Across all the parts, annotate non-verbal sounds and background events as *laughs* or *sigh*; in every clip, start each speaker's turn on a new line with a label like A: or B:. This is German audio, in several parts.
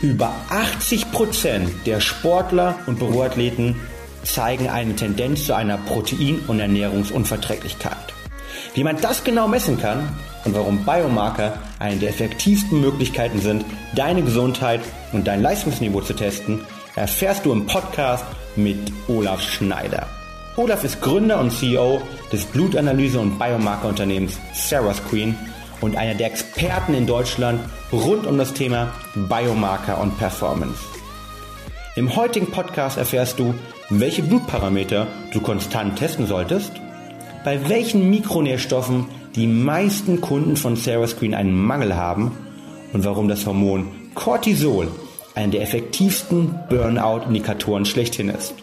A: Über 80 Prozent der Sportler und Büroathleten zeigen eine Tendenz zu einer Protein- und Ernährungsunverträglichkeit. Wie man das genau messen kann und warum Biomarker eine der effektivsten Möglichkeiten sind, deine Gesundheit und dein Leistungsniveau zu testen, erfährst du im Podcast mit Olaf Schneider. Olaf ist Gründer und CEO des Blutanalyse- und Biomarkerunternehmens Sarah Screen und einer der Experten in Deutschland rund um das Thema Biomarker und Performance. Im heutigen Podcast erfährst du, welche Blutparameter du konstant testen solltest, bei welchen Mikronährstoffen die meisten Kunden von Sarah Screen einen Mangel haben und warum das Hormon Cortisol einer der effektivsten Burnout-Indikatoren schlechthin ist.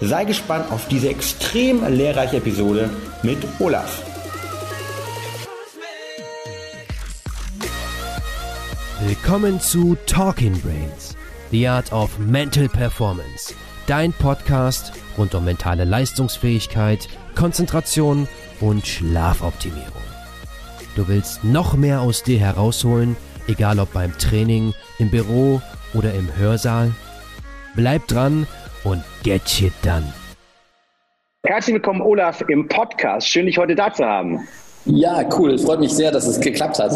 A: Sei gespannt auf diese extrem lehrreiche Episode mit Olaf.
B: Willkommen zu Talking Brains, The Art of Mental Performance, dein Podcast rund um mentale Leistungsfähigkeit, Konzentration und Schlafoptimierung. Du willst noch mehr aus dir herausholen, egal ob beim Training, im Büro oder im Hörsaal? Bleib dran und get shit done.
A: Herzlich willkommen, Olaf, im Podcast. Schön, dich heute da zu haben.
C: Ja, cool. Freut mich sehr, dass es geklappt hat.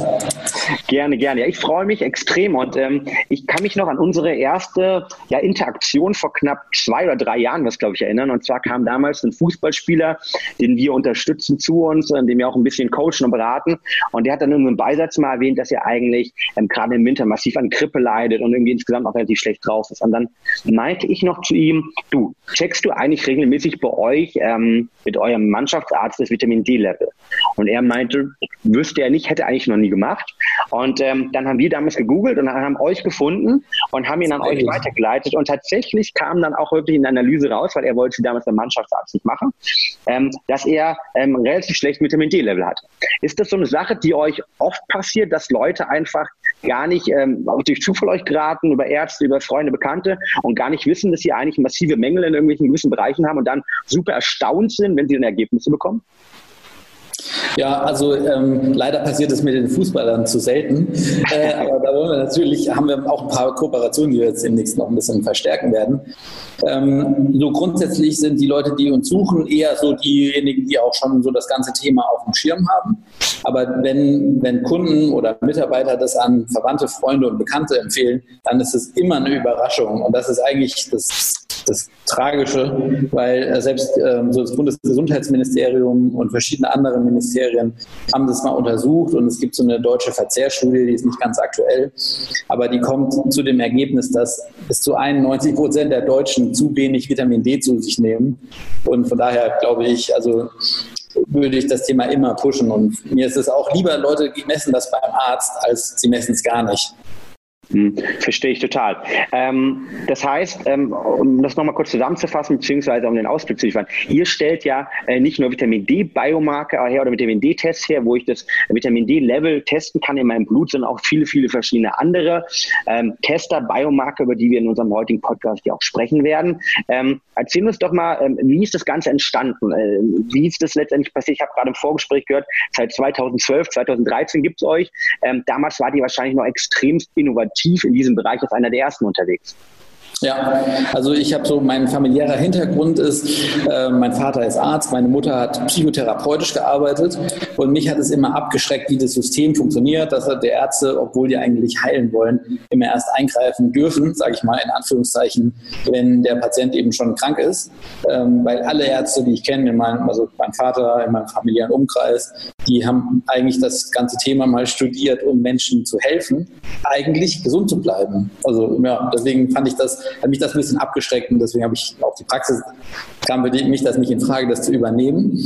A: Gerne, gerne. Ja, ich freue mich extrem und ähm, ich kann mich noch an unsere erste ja, Interaktion vor knapp zwei oder drei Jahren, was glaube ich erinnern. Und zwar kam damals ein Fußballspieler, den wir unterstützen zu uns, äh, den wir auch ein bisschen coachen und beraten. Und der hat dann in einem Beisatz mal erwähnt, dass er eigentlich ähm, gerade im Winter massiv an Grippe leidet und irgendwie insgesamt auch relativ schlecht drauf ist. Und dann meinte ich noch zu ihm, du, checkst du eigentlich regelmäßig bei euch ähm, mit eurem Mannschaftsarzt das Vitamin D-Level? Und er meinte, wüsste er nicht, hätte eigentlich noch nie gemacht. Und ähm, dann haben wir damals gegoogelt und haben euch gefunden und haben ihn an euch weitergeleitet. Und tatsächlich kam dann auch wirklich in der Analyse raus, weil er wollte damals beim Mannschaftsarzt nicht machen, ähm, dass er ähm, relativ schlecht Vitamin D-Level hat. Ist das so eine Sache, die euch oft passiert, dass Leute einfach gar nicht ähm, durch Zufall euch geraten, über Ärzte, über Freunde, Bekannte und gar nicht wissen, dass sie eigentlich massive Mängel in irgendwelchen gewissen Bereichen haben und dann super erstaunt sind, wenn sie dann Ergebnisse bekommen?
C: Ja, also ähm, leider passiert es mit den Fußballern zu selten. Äh, aber da wollen wir natürlich, haben wir auch ein paar Kooperationen, die wir jetzt demnächst noch ein bisschen verstärken werden. Ähm, so grundsätzlich sind die Leute, die uns suchen, eher so diejenigen, die auch schon so das ganze Thema auf dem Schirm haben. Aber wenn, wenn Kunden oder Mitarbeiter das an Verwandte, Freunde und Bekannte empfehlen, dann ist es immer eine Überraschung. Und das ist eigentlich das das Tragische, weil äh, selbst ähm, so das Bundesgesundheitsministerium und verschiedene andere Ministerien haben das mal untersucht und es gibt so eine deutsche Verzehrstudie, die ist nicht ganz aktuell, aber die kommt zu dem Ergebnis, dass bis zu 91 Prozent der Deutschen zu wenig Vitamin D zu sich nehmen und von daher glaube ich, also würde ich das Thema immer pushen und mir ist es auch lieber, Leute messen das beim Arzt, als sie messen es gar nicht.
A: Hm, verstehe ich total. Ähm, das heißt, ähm, um das nochmal kurz zusammenzufassen, beziehungsweise um den Ausblick zu liefern, ihr stellt ja äh, nicht nur Vitamin D-Biomarker her oder Vitamin D-Tests her, wo ich das Vitamin D-Level testen kann in meinem Blut, sondern auch viele, viele verschiedene andere ähm, Tester, Biomarker, über die wir in unserem heutigen Podcast ja auch sprechen werden. Ähm, erzähl uns doch mal, ähm, wie ist das Ganze entstanden? Äh, wie ist das letztendlich passiert? Ich habe gerade im Vorgespräch gehört, seit 2012, 2013 gibt es euch. Ähm, damals war die wahrscheinlich noch extremst innovativ aktiv in diesem Bereich als einer der ersten unterwegs.
C: Ja, also ich habe so, mein familiärer Hintergrund ist, äh, mein Vater ist Arzt, meine Mutter hat psychotherapeutisch gearbeitet und mich hat es immer abgeschreckt, wie das System funktioniert, dass der Ärzte, obwohl die eigentlich heilen wollen, immer erst eingreifen dürfen, sage ich mal in Anführungszeichen, wenn der Patient eben schon krank ist, ähm, weil alle Ärzte, die ich kenne, in meinem, also mein Vater, in meinem familiären Umkreis, die haben eigentlich das ganze Thema mal studiert, um Menschen zu helfen, eigentlich gesund zu bleiben. Also ja, deswegen fand ich das hat mich das ein bisschen abgeschreckt und deswegen habe ich auch die Praxis, kam mich das nicht in Frage, das zu übernehmen.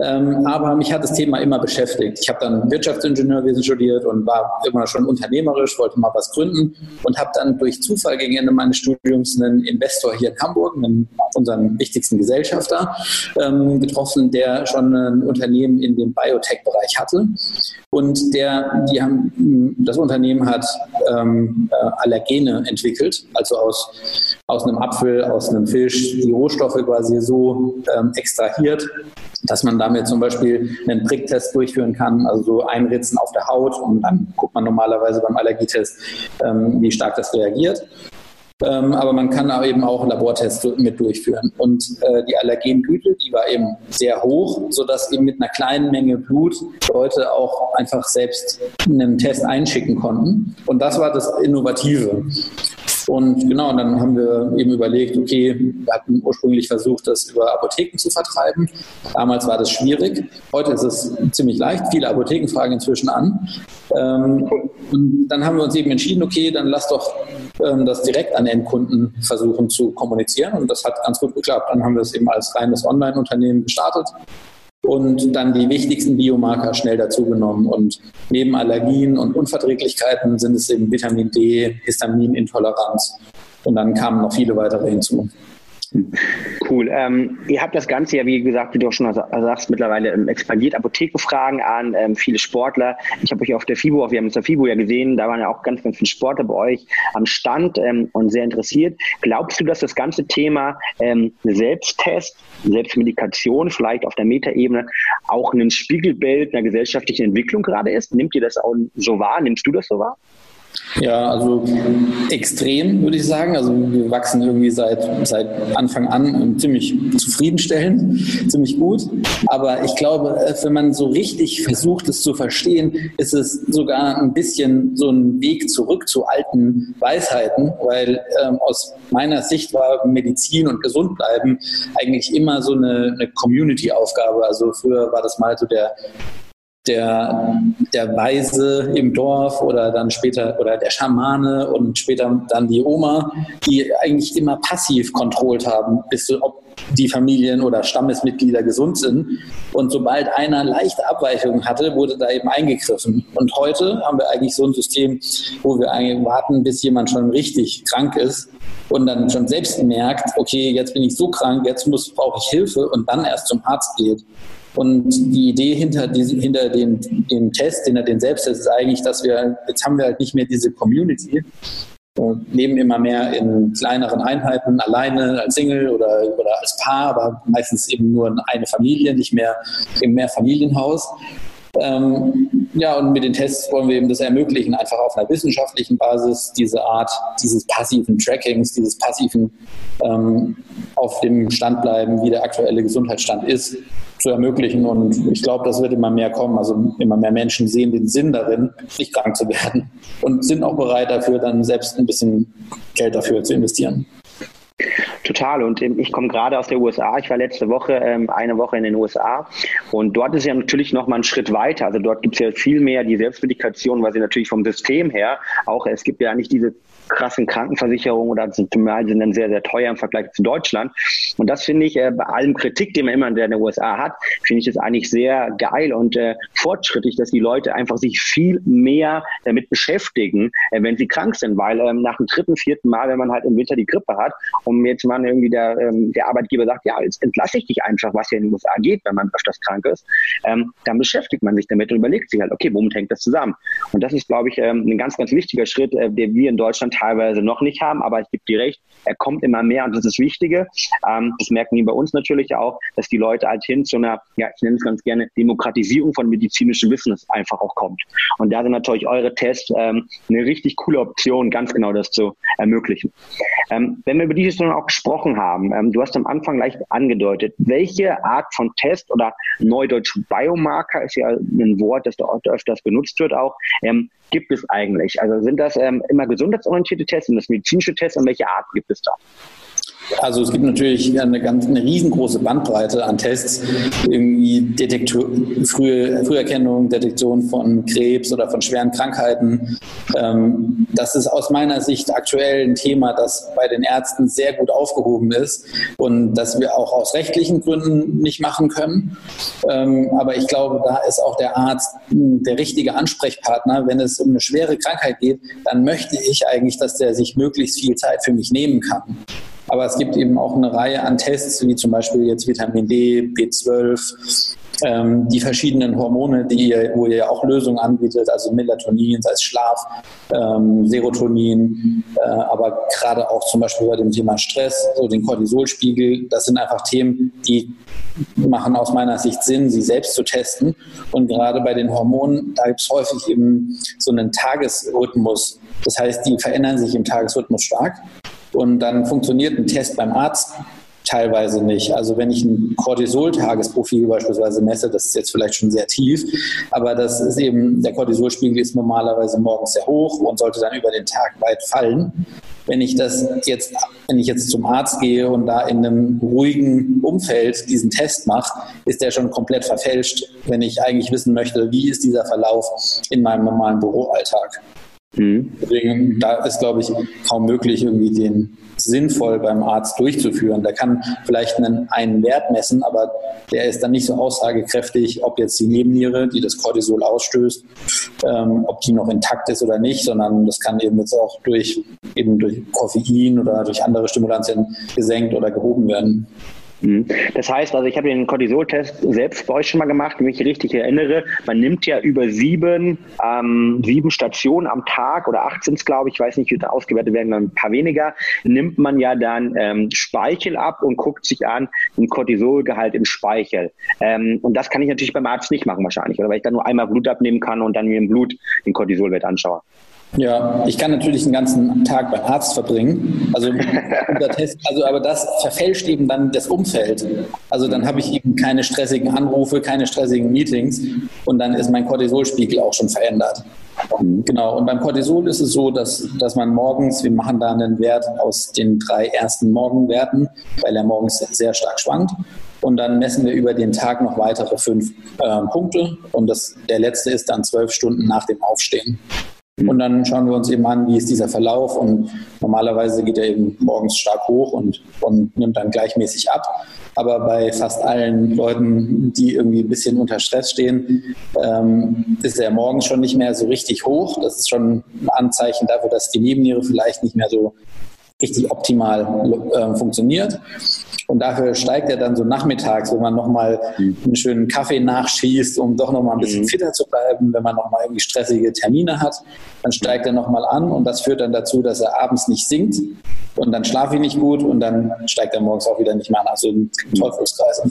C: Ähm, aber mich hat das Thema immer beschäftigt. Ich habe dann Wirtschaftsingenieurwesen studiert und war immer schon unternehmerisch, wollte mal was gründen und habe dann durch Zufall gegen Ende meines Studiums einen Investor hier in Hamburg, einen unseren wichtigsten Gesellschafter, ähm, getroffen, der schon ein Unternehmen in dem Biotech-Bereich hatte. Und der, die haben, das Unternehmen hat ähm, äh, Allergene entwickelt, also aus, aus einem Apfel, aus einem Fisch, die Rohstoffe quasi so ähm, extrahiert, dass man damit zum Beispiel einen Pricktest durchführen kann, also so einritzen auf der Haut und dann guckt man normalerweise beim Allergietest, ähm, wie stark das reagiert. Ähm, aber man kann auch eben auch Labortests mit durchführen. Und äh, die Allergengüte, die war eben sehr hoch, sodass eben mit einer kleinen Menge Blut Leute auch einfach selbst einen Test einschicken konnten. Und das war das Innovative. Und genau, dann haben wir eben überlegt, okay, wir hatten ursprünglich versucht, das über Apotheken zu vertreiben. Damals war das schwierig. Heute ist es ziemlich leicht. Viele Apotheken fragen inzwischen an. Ähm, und dann haben wir uns eben entschieden, okay, dann lass doch ähm, das direkt an Endkunden versuchen zu kommunizieren. Und das hat ganz gut geklappt. Dann haben wir es eben als reines Online-Unternehmen gestartet und dann die wichtigsten Biomarker schnell dazugenommen. Und neben Allergien und Unverträglichkeiten sind es eben Vitamin D, Histaminintoleranz und dann kamen noch viele weitere hinzu.
A: Cool. Ähm, ihr habt das Ganze ja, wie gesagt, wie du auch schon sagst, mittlerweile ähm, expandiert. Apothekenfragen an, ähm, viele Sportler. Ich habe euch auf der FIBO, wir haben uns der FIBO ja gesehen, da waren ja auch ganz, ganz viele Sportler bei euch am Stand ähm, und sehr interessiert. Glaubst du, dass das ganze Thema ähm, Selbsttest, Selbstmedikation vielleicht auf der Metaebene auch ein Spiegelbild einer gesellschaftlichen Entwicklung gerade ist? Nimmt ihr das auch so wahr? Nimmst du das so wahr?
C: Ja, also extrem würde ich sagen. Also wir wachsen irgendwie seit, seit Anfang an ziemlich zufriedenstellend, ziemlich gut. Aber ich glaube, wenn man so richtig versucht, es zu verstehen, ist es sogar ein bisschen so ein Weg zurück zu alten Weisheiten, weil ähm, aus meiner Sicht war Medizin und Gesundbleiben eigentlich immer so eine, eine Community-Aufgabe. Also früher war das mal so der der, der Weise im Dorf oder dann später oder der Schamane und später dann die Oma, die eigentlich immer passiv kontrolliert haben, bis zu, ob die Familien oder Stammesmitglieder gesund sind. Und sobald einer leichte Abweichungen hatte, wurde da eben eingegriffen. Und heute haben wir eigentlich so ein System, wo wir eigentlich warten, bis jemand schon richtig krank ist und dann schon selbst merkt, okay, jetzt bin ich so krank, jetzt muss, brauche ich Hilfe und dann erst zum Arzt geht. Und die Idee hinter, hinter dem, dem Test, hinter den Selbsttest ist eigentlich, dass wir, jetzt haben wir halt nicht mehr diese Community, und leben immer mehr in kleineren Einheiten, alleine als Single oder, oder als Paar, aber meistens eben nur eine Familie, nicht mehr im Mehrfamilienhaus. Ähm, ja, und mit den Tests wollen wir eben das ermöglichen, einfach auf einer wissenschaftlichen Basis diese Art dieses passiven Trackings, dieses passiven ähm, auf dem Stand bleiben, wie der aktuelle Gesundheitsstand ist, zu ermöglichen. Und ich glaube, das wird immer mehr kommen. Also immer mehr Menschen sehen den Sinn darin, nicht krank zu werden und sind auch bereit dafür, dann selbst ein bisschen Geld dafür zu investieren.
A: Total. Und ähm, ich komme gerade aus der USA. Ich war letzte Woche ähm, eine Woche in den USA. Und dort ist ja natürlich noch mal ein Schritt weiter. Also dort gibt es ja viel mehr die Selbstmedikation, weil sie natürlich vom System her auch, es gibt ja nicht diese krassen Krankenversicherungen oder zumal sind dann sehr, sehr teuer im Vergleich zu Deutschland. Und das finde ich äh, bei allem Kritik, den man immer in den USA hat, finde ich es eigentlich sehr geil und äh, fortschrittlich, dass die Leute einfach sich viel mehr damit beschäftigen, äh, wenn sie krank sind, weil ähm, nach dem dritten, vierten Mal, wenn man halt im Winter die Grippe hat und jetzt mal irgendwie der, ähm, der Arbeitgeber sagt, ja, jetzt entlasse ich dich einfach, was ja in den USA geht, wenn man öfters krank ist, ähm, dann beschäftigt man sich damit und überlegt sich halt, okay, womit hängt das zusammen? Und das ist, glaube ich, ähm, ein ganz, ganz wichtiger Schritt, äh, den wir in Deutschland teilweise noch nicht haben, aber ich gebe dir recht, er kommt immer mehr und das ist das Wichtige. Ähm, das merken die bei uns natürlich auch, dass die Leute halt hin zu einer, ja, ich nenne es ganz gerne, Demokratisierung von medizinischem Wissen einfach auch kommt. Und da sind natürlich eure Tests ähm, eine richtig coole Option, ganz genau das zu ermöglichen. Ähm, wenn wir über dieses nun auch gesprochen haben, ähm, du hast am Anfang leicht angedeutet, welche Art von Test oder Neudeutsch Biomarker ist ja ein Wort, das da öfters benutzt wird auch, ähm, gibt es eigentlich? Also sind das ähm, immer gesundheitsorientierte Tests, sind das medizinische Tests und welche Art gibt es da?
C: Also es gibt natürlich eine ganz eine riesengroße Bandbreite an Tests, irgendwie Detektor, frühe Früherkennung, Detektion von Krebs oder von schweren Krankheiten. Ähm, das ist aus meiner Sicht aktuell ein Thema, das bei den Ärzten sehr gut aufgehoben ist und das wir auch aus rechtlichen Gründen nicht machen können. Ähm, aber ich glaube, da ist auch der Arzt der richtige Ansprechpartner. Wenn es um eine schwere Krankheit geht, dann möchte ich eigentlich, dass der sich möglichst viel Zeit für mich nehmen kann. Aber es gibt eben auch eine Reihe an Tests, wie zum Beispiel jetzt Vitamin D, B12, ähm, die verschiedenen Hormone, die ihr, wo ihr auch Lösungen anbietet, also Melatonin, sei es Schlaf, ähm, Serotonin, äh, aber gerade auch zum Beispiel bei dem Thema Stress, so den Cortisolspiegel, das sind einfach Themen, die machen aus meiner Sicht Sinn, sie selbst zu testen. Und gerade bei den Hormonen, da gibt es häufig eben so einen Tagesrhythmus. Das heißt, die verändern sich im Tagesrhythmus stark. Und dann funktioniert ein Test beim Arzt teilweise nicht. Also wenn ich ein Cortisol-Tagesprofil beispielsweise messe, das ist jetzt vielleicht schon sehr tief, aber das ist eben, der Cortisolspiegel ist normalerweise morgens sehr hoch und sollte dann über den Tag weit fallen. Wenn ich das jetzt, wenn ich jetzt zum Arzt gehe und da in einem ruhigen Umfeld diesen Test mache, ist der schon komplett verfälscht, wenn ich eigentlich wissen möchte, wie ist dieser Verlauf in meinem normalen Büroalltag. Mhm. Deswegen, da ist, glaube ich, kaum möglich, irgendwie den sinnvoll beim Arzt durchzuführen. Der kann vielleicht einen, einen Wert messen, aber der ist dann nicht so aussagekräftig, ob jetzt die Nebenniere, die das Cortisol ausstößt, ähm, ob die noch intakt ist oder nicht, sondern das kann eben jetzt auch durch eben durch Koffein oder durch andere Stimulantien gesenkt oder gehoben werden.
A: Mhm. Das heißt, also ich habe den Cortisol-Test selbst bei euch schon mal gemacht, wenn ich mich richtig erinnere. Man nimmt ja über sieben, ähm, sieben Stationen am Tag oder 18, glaube ich, ich weiß nicht, wie ausgewertet werden, dann ein paar weniger, nimmt man ja dann ähm, Speichel ab und guckt sich an, den Cortisolgehalt im Speichel. Ähm, und das kann ich natürlich beim Arzt nicht machen wahrscheinlich, oder weil ich dann nur einmal Blut abnehmen kann und dann mir im Blut den Cortisolwert anschaue.
C: Ja, ich kann natürlich den ganzen Tag beim Arzt verbringen. Also, *laughs* Test, also aber das verfälscht eben dann das Umfeld. Also dann habe ich eben keine stressigen Anrufe, keine stressigen Meetings und dann ist mein Cortisolspiegel auch schon verändert. Genau, und beim Cortisol ist es so, dass, dass man morgens, wir machen da einen Wert aus den drei ersten Morgenwerten, weil er morgens sehr stark schwankt. Und dann messen wir über den Tag noch weitere fünf äh, Punkte. Und das, der letzte ist dann zwölf Stunden nach dem Aufstehen. Und dann schauen wir uns eben an, wie ist dieser Verlauf. Und normalerweise geht er eben morgens stark hoch und, und nimmt dann gleichmäßig ab. Aber bei fast allen Leuten, die irgendwie ein bisschen unter Stress stehen, ähm, ist er morgens schon nicht mehr so richtig hoch. Das ist schon ein Anzeichen dafür, dass die Nebenniere vielleicht nicht mehr so richtig optimal äh, funktioniert. Und dafür steigt er dann so nachmittags, wenn man nochmal einen schönen Kaffee nachschießt, um doch nochmal ein bisschen mhm. fitter zu bleiben, wenn man nochmal irgendwie stressige Termine hat, dann steigt er nochmal an und das führt dann dazu, dass er abends nicht sinkt und dann schlafe ich nicht gut und dann steigt er morgens auch wieder nicht mehr an. Also ein Teufelskreis.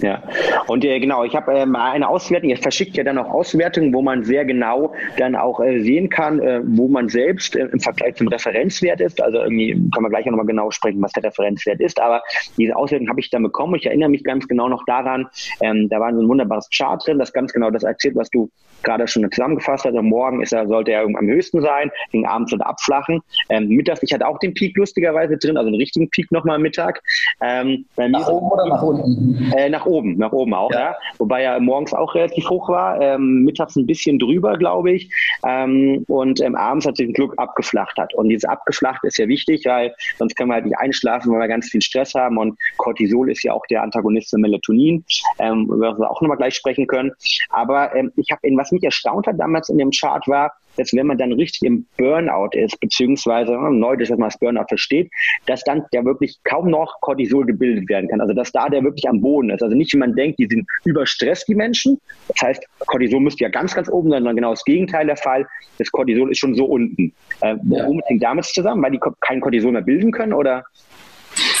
A: Ja, und äh, genau, ich habe äh, mal eine Auswertung, ihr verschickt ja dann auch Auswertungen, wo man sehr genau dann auch äh, sehen kann, äh, wo man selbst äh, im Vergleich zum Referenzwert ist. Also irgendwie kann man gleich auch nochmal genau sprechen, was der Referenzwert ist. Aber diese Auswertung habe ich dann bekommen. Ich erinnere mich ganz genau noch daran, ähm, da war so ein wunderbares Chart drin, das ganz genau das erzählt, was du gerade schon zusammengefasst hast. Also morgen ist er, sollte er am höchsten sein, gegen abends und abflachen. Ähm, mittags, ich hatte auch den Peak lustigerweise drin, also einen richtigen Peak nochmal am Mittag.
C: Ähm, nach oben oder nach unten?
A: Äh, nach oben, nach oben auch, ja. ja. Wobei er morgens auch relativ hoch war, ähm, mittags ein bisschen drüber, glaube ich. Ähm, und ähm, abends hat sich ein Glück abgeflacht hat. Und dieses abgeflacht ist ja wichtig, weil sonst können wir halt nicht einschlafen, weil wir ganz viel Stress haben. Und Cortisol ist ja auch der Antagonist von Melatonin, ähm, über wir auch nochmal gleich sprechen können. Aber ich habe, was mich erstaunt hat damals in dem Chart war, dass wenn man dann richtig im Burnout ist, beziehungsweise neu, dass man das Burnout versteht, dass dann der wirklich kaum noch Cortisol gebildet werden kann. Also dass da der wirklich am Boden ist. Also nicht, wie man denkt, die sind überstresst, die Menschen. Das heißt, Cortisol müsste ja ganz, ganz oben sein, sondern genau das Gegenteil der Fall. Das Cortisol ist schon so unten. Äh, womit hängt damit zusammen? Weil die kein Cortisol mehr bilden können oder?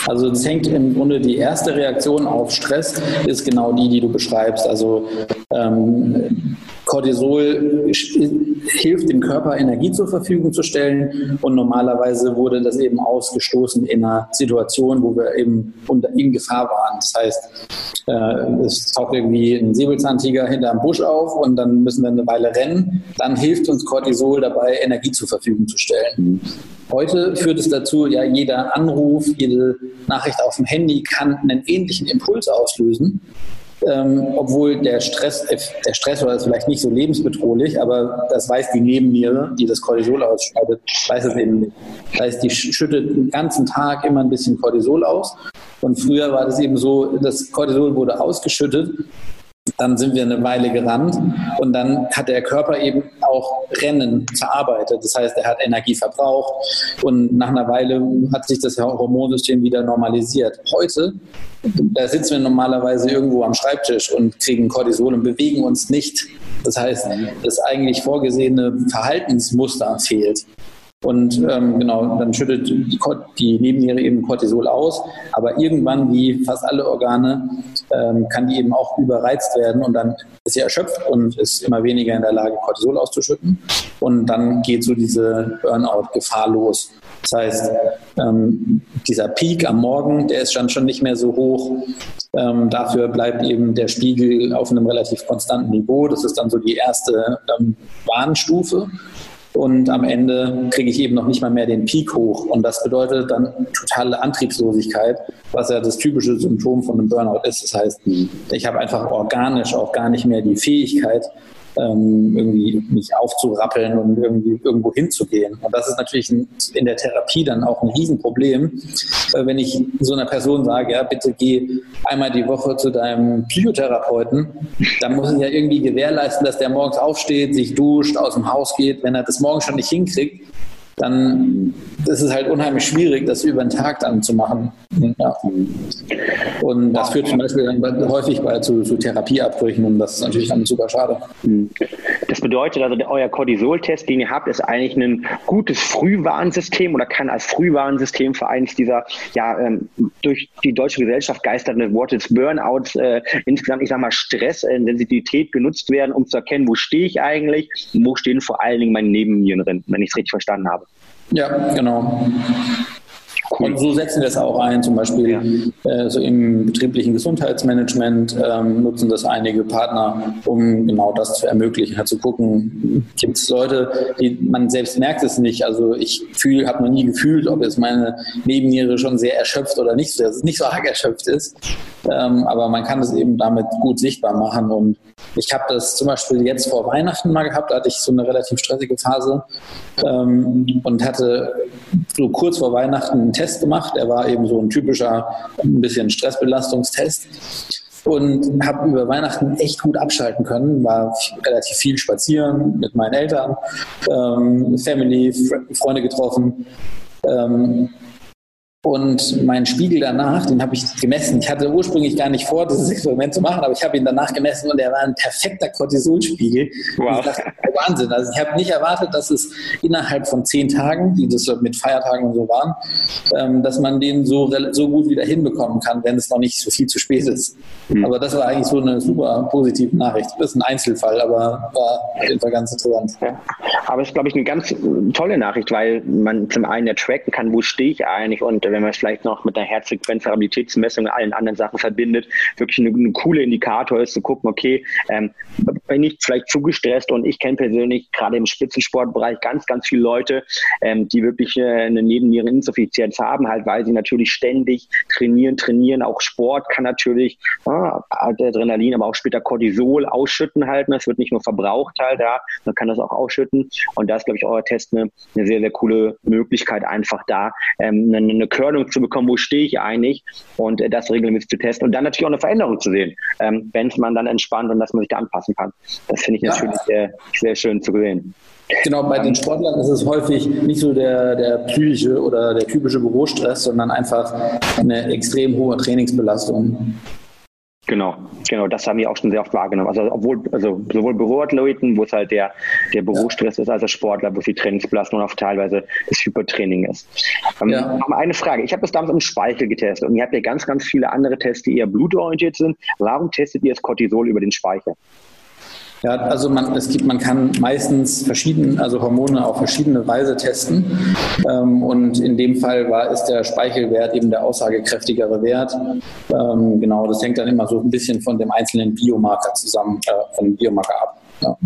C: Also es hängt im Grunde die erste Reaktion auf Stress ist genau die, die du beschreibst. Also ähm, Cortisol hilft dem Körper Energie zur Verfügung zu stellen und normalerweise wurde das eben ausgestoßen in einer Situation, wo wir eben unter in Gefahr waren. Das heißt, äh, es taucht irgendwie ein Säbelzahntiger hinterm Busch auf und dann müssen wir eine Weile rennen. Dann hilft uns Cortisol dabei, Energie zur Verfügung zu stellen. Heute führt es dazu, ja, jeder Anruf, jede Nachricht auf dem Handy kann einen ähnlichen Impuls auslösen. Ähm, obwohl der Stress, der Stressor ist vielleicht nicht so lebensbedrohlich, aber das weiß die Nebenniere, die das Cortisol ausscheidet, weiß es eben nicht. Das heißt, die schüttet den ganzen Tag immer ein bisschen Cortisol aus. Und früher war das eben so, das Cortisol wurde ausgeschüttet dann sind wir eine Weile gerannt und dann hat der Körper eben auch Rennen verarbeitet. Das heißt, er hat Energie verbraucht und nach einer Weile hat sich das Hormonsystem wieder normalisiert. Heute, da sitzen wir normalerweise irgendwo am Schreibtisch und kriegen Cortisol und bewegen uns nicht. Das heißt, das eigentlich vorgesehene Verhaltensmuster fehlt. Und ähm, genau, dann schüttet die, die Nebenniere eben Cortisol aus, aber irgendwann, wie fast alle Organe, ähm, kann die eben auch überreizt werden und dann ist sie erschöpft und ist immer weniger in der Lage, Cortisol auszuschütten. Und dann geht so diese Burnout-Gefahr los. Das heißt, ähm, dieser Peak am Morgen, der ist dann schon nicht mehr so hoch. Ähm, dafür bleibt eben der Spiegel auf einem relativ konstanten Niveau. Das ist dann so die erste ähm, Warnstufe und am Ende kriege ich eben noch nicht mal mehr den Peak hoch. Und das bedeutet dann totale Antriebslosigkeit, was ja das typische Symptom von einem Burnout ist. Das heißt, ich habe einfach organisch auch gar nicht mehr die Fähigkeit, ähm, irgendwie mich aufzurappeln und irgendwie irgendwo hinzugehen. Und das ist natürlich in der Therapie dann auch ein Riesenproblem, wenn ich so einer Person sage, ja, bitte geh einmal die Woche zu deinem Psychotherapeuten, dann muss ich ja irgendwie gewährleisten, dass der morgens aufsteht, sich duscht, aus dem Haus geht. Wenn er das morgen schon nicht hinkriegt, dann ist es halt unheimlich schwierig, das über den Tag dann zu machen. Ja. Und das führt zum Beispiel dann häufig bei, zu, zu Therapieabbrüchen und das ist natürlich dann super schade.
A: Das bedeutet also, euer Cortisol-Test, den ihr habt, ist eigentlich ein gutes Frühwarnsystem oder kann als Frühwarnsystem für eines dieser ja, ähm, durch die deutsche Gesellschaft geisternde Worte des Burnouts äh, insgesamt, ich sag mal, Stress, Intensität genutzt werden, um zu erkennen, wo stehe ich eigentlich, wo stehen vor allen Dingen meine Nebennieren drin, wenn ich es richtig verstanden habe.
C: Ja, genau. Und so setzen wir es auch ein, zum Beispiel ja. äh, so im betrieblichen Gesundheitsmanagement ähm, nutzen das einige Partner, um genau das zu ermöglichen, halt zu gucken, gibt es Leute, die man selbst merkt es nicht. Also ich fühle, habe noch nie gefühlt, ob jetzt meine Nebenniere schon sehr erschöpft oder nicht, nicht so arg erschöpft ist. Ähm, aber man kann es eben damit gut sichtbar machen. Und ich habe das zum Beispiel jetzt vor Weihnachten mal gehabt, da hatte ich so eine relativ stressige Phase ähm, und hatte so kurz vor Weihnachten einen Test gemacht. Der war eben so ein typischer, ein bisschen Stressbelastungstest und habe über Weihnachten echt gut abschalten können. War relativ viel spazieren mit meinen Eltern, ähm, Family, Freunde getroffen. Ähm, und mein Spiegel danach, den habe ich gemessen. Ich hatte ursprünglich gar nicht vor, dieses Experiment zu machen, aber ich habe ihn danach gemessen und er war ein perfekter Cortisolspiegel. Wow. Dachte, Wahnsinn. Also ich habe nicht erwartet, dass es innerhalb von zehn Tagen, die das mit Feiertagen und so waren, ähm, dass man den so, so gut wieder hinbekommen kann, wenn es noch nicht so viel zu spät ist. Mhm. Aber das war eigentlich so eine super positive Nachricht. Das ist ein Einzelfall, aber war auf jeden Fall ganz interessant. Ja.
A: Aber es ist, glaube ich, eine ganz tolle Nachricht, weil man zum einen ja tracken kann, wo stehe ich eigentlich und wenn man es vielleicht noch mit der Herzfrequenzstabilitätsmessung und allen anderen Sachen verbindet, wirklich eine, eine coole Indikator ist, zu gucken, okay, ähm, bin ich vielleicht zu gestresst und ich kenne persönlich gerade im Spitzensportbereich ganz, ganz viele Leute, ähm, die wirklich äh, eine Nebenniereninsuffizienz haben, halt, weil sie natürlich ständig trainieren, trainieren. Auch Sport kann natürlich äh, Adrenalin, aber auch später Cortisol ausschütten halt. Ne? Es wird nicht nur verbraucht halt da, man kann das auch ausschütten. Und da ist, glaube ich, euer Test eine, eine sehr, sehr coole Möglichkeit, einfach da ähm, eine, eine Körnung zu bekommen, wo stehe ich eigentlich und äh, das regelmäßig zu testen und dann natürlich auch eine Veränderung zu sehen, ähm, wenn man dann entspannt und dass man sich da anpassen kann. Das finde ich ja. natürlich sehr, sehr schön zu sehen.
C: Genau, bei den Sportlern ist es häufig nicht so der, der psychische oder der typische Bürostress, sondern einfach eine extrem hohe Trainingsbelastung.
A: Genau, genau, das haben wir auch schon sehr oft wahrgenommen. Also obwohl, also sowohl Büroathleten, wo es halt der, der Bürostress ja. ist, als auch Sportler, wo es die Trainingsbelastung auch teilweise das Hypertraining ist. Ähm, ja. Noch mal eine Frage. Ich habe das damals im Speichel getestet und ihr habt ja ganz, ganz viele andere Tests, die eher blutorientiert sind. Warum testet ihr das Cortisol über den Speichel?
C: Ja, also man, es gibt, man kann meistens verschiedene, also Hormone auf verschiedene Weise testen. Ähm, und in dem Fall war, ist der Speichelwert eben der aussagekräftigere Wert. Ähm, genau, das hängt dann immer so ein bisschen von dem einzelnen Biomarker zusammen, äh, von dem Biomarker ab. Ja.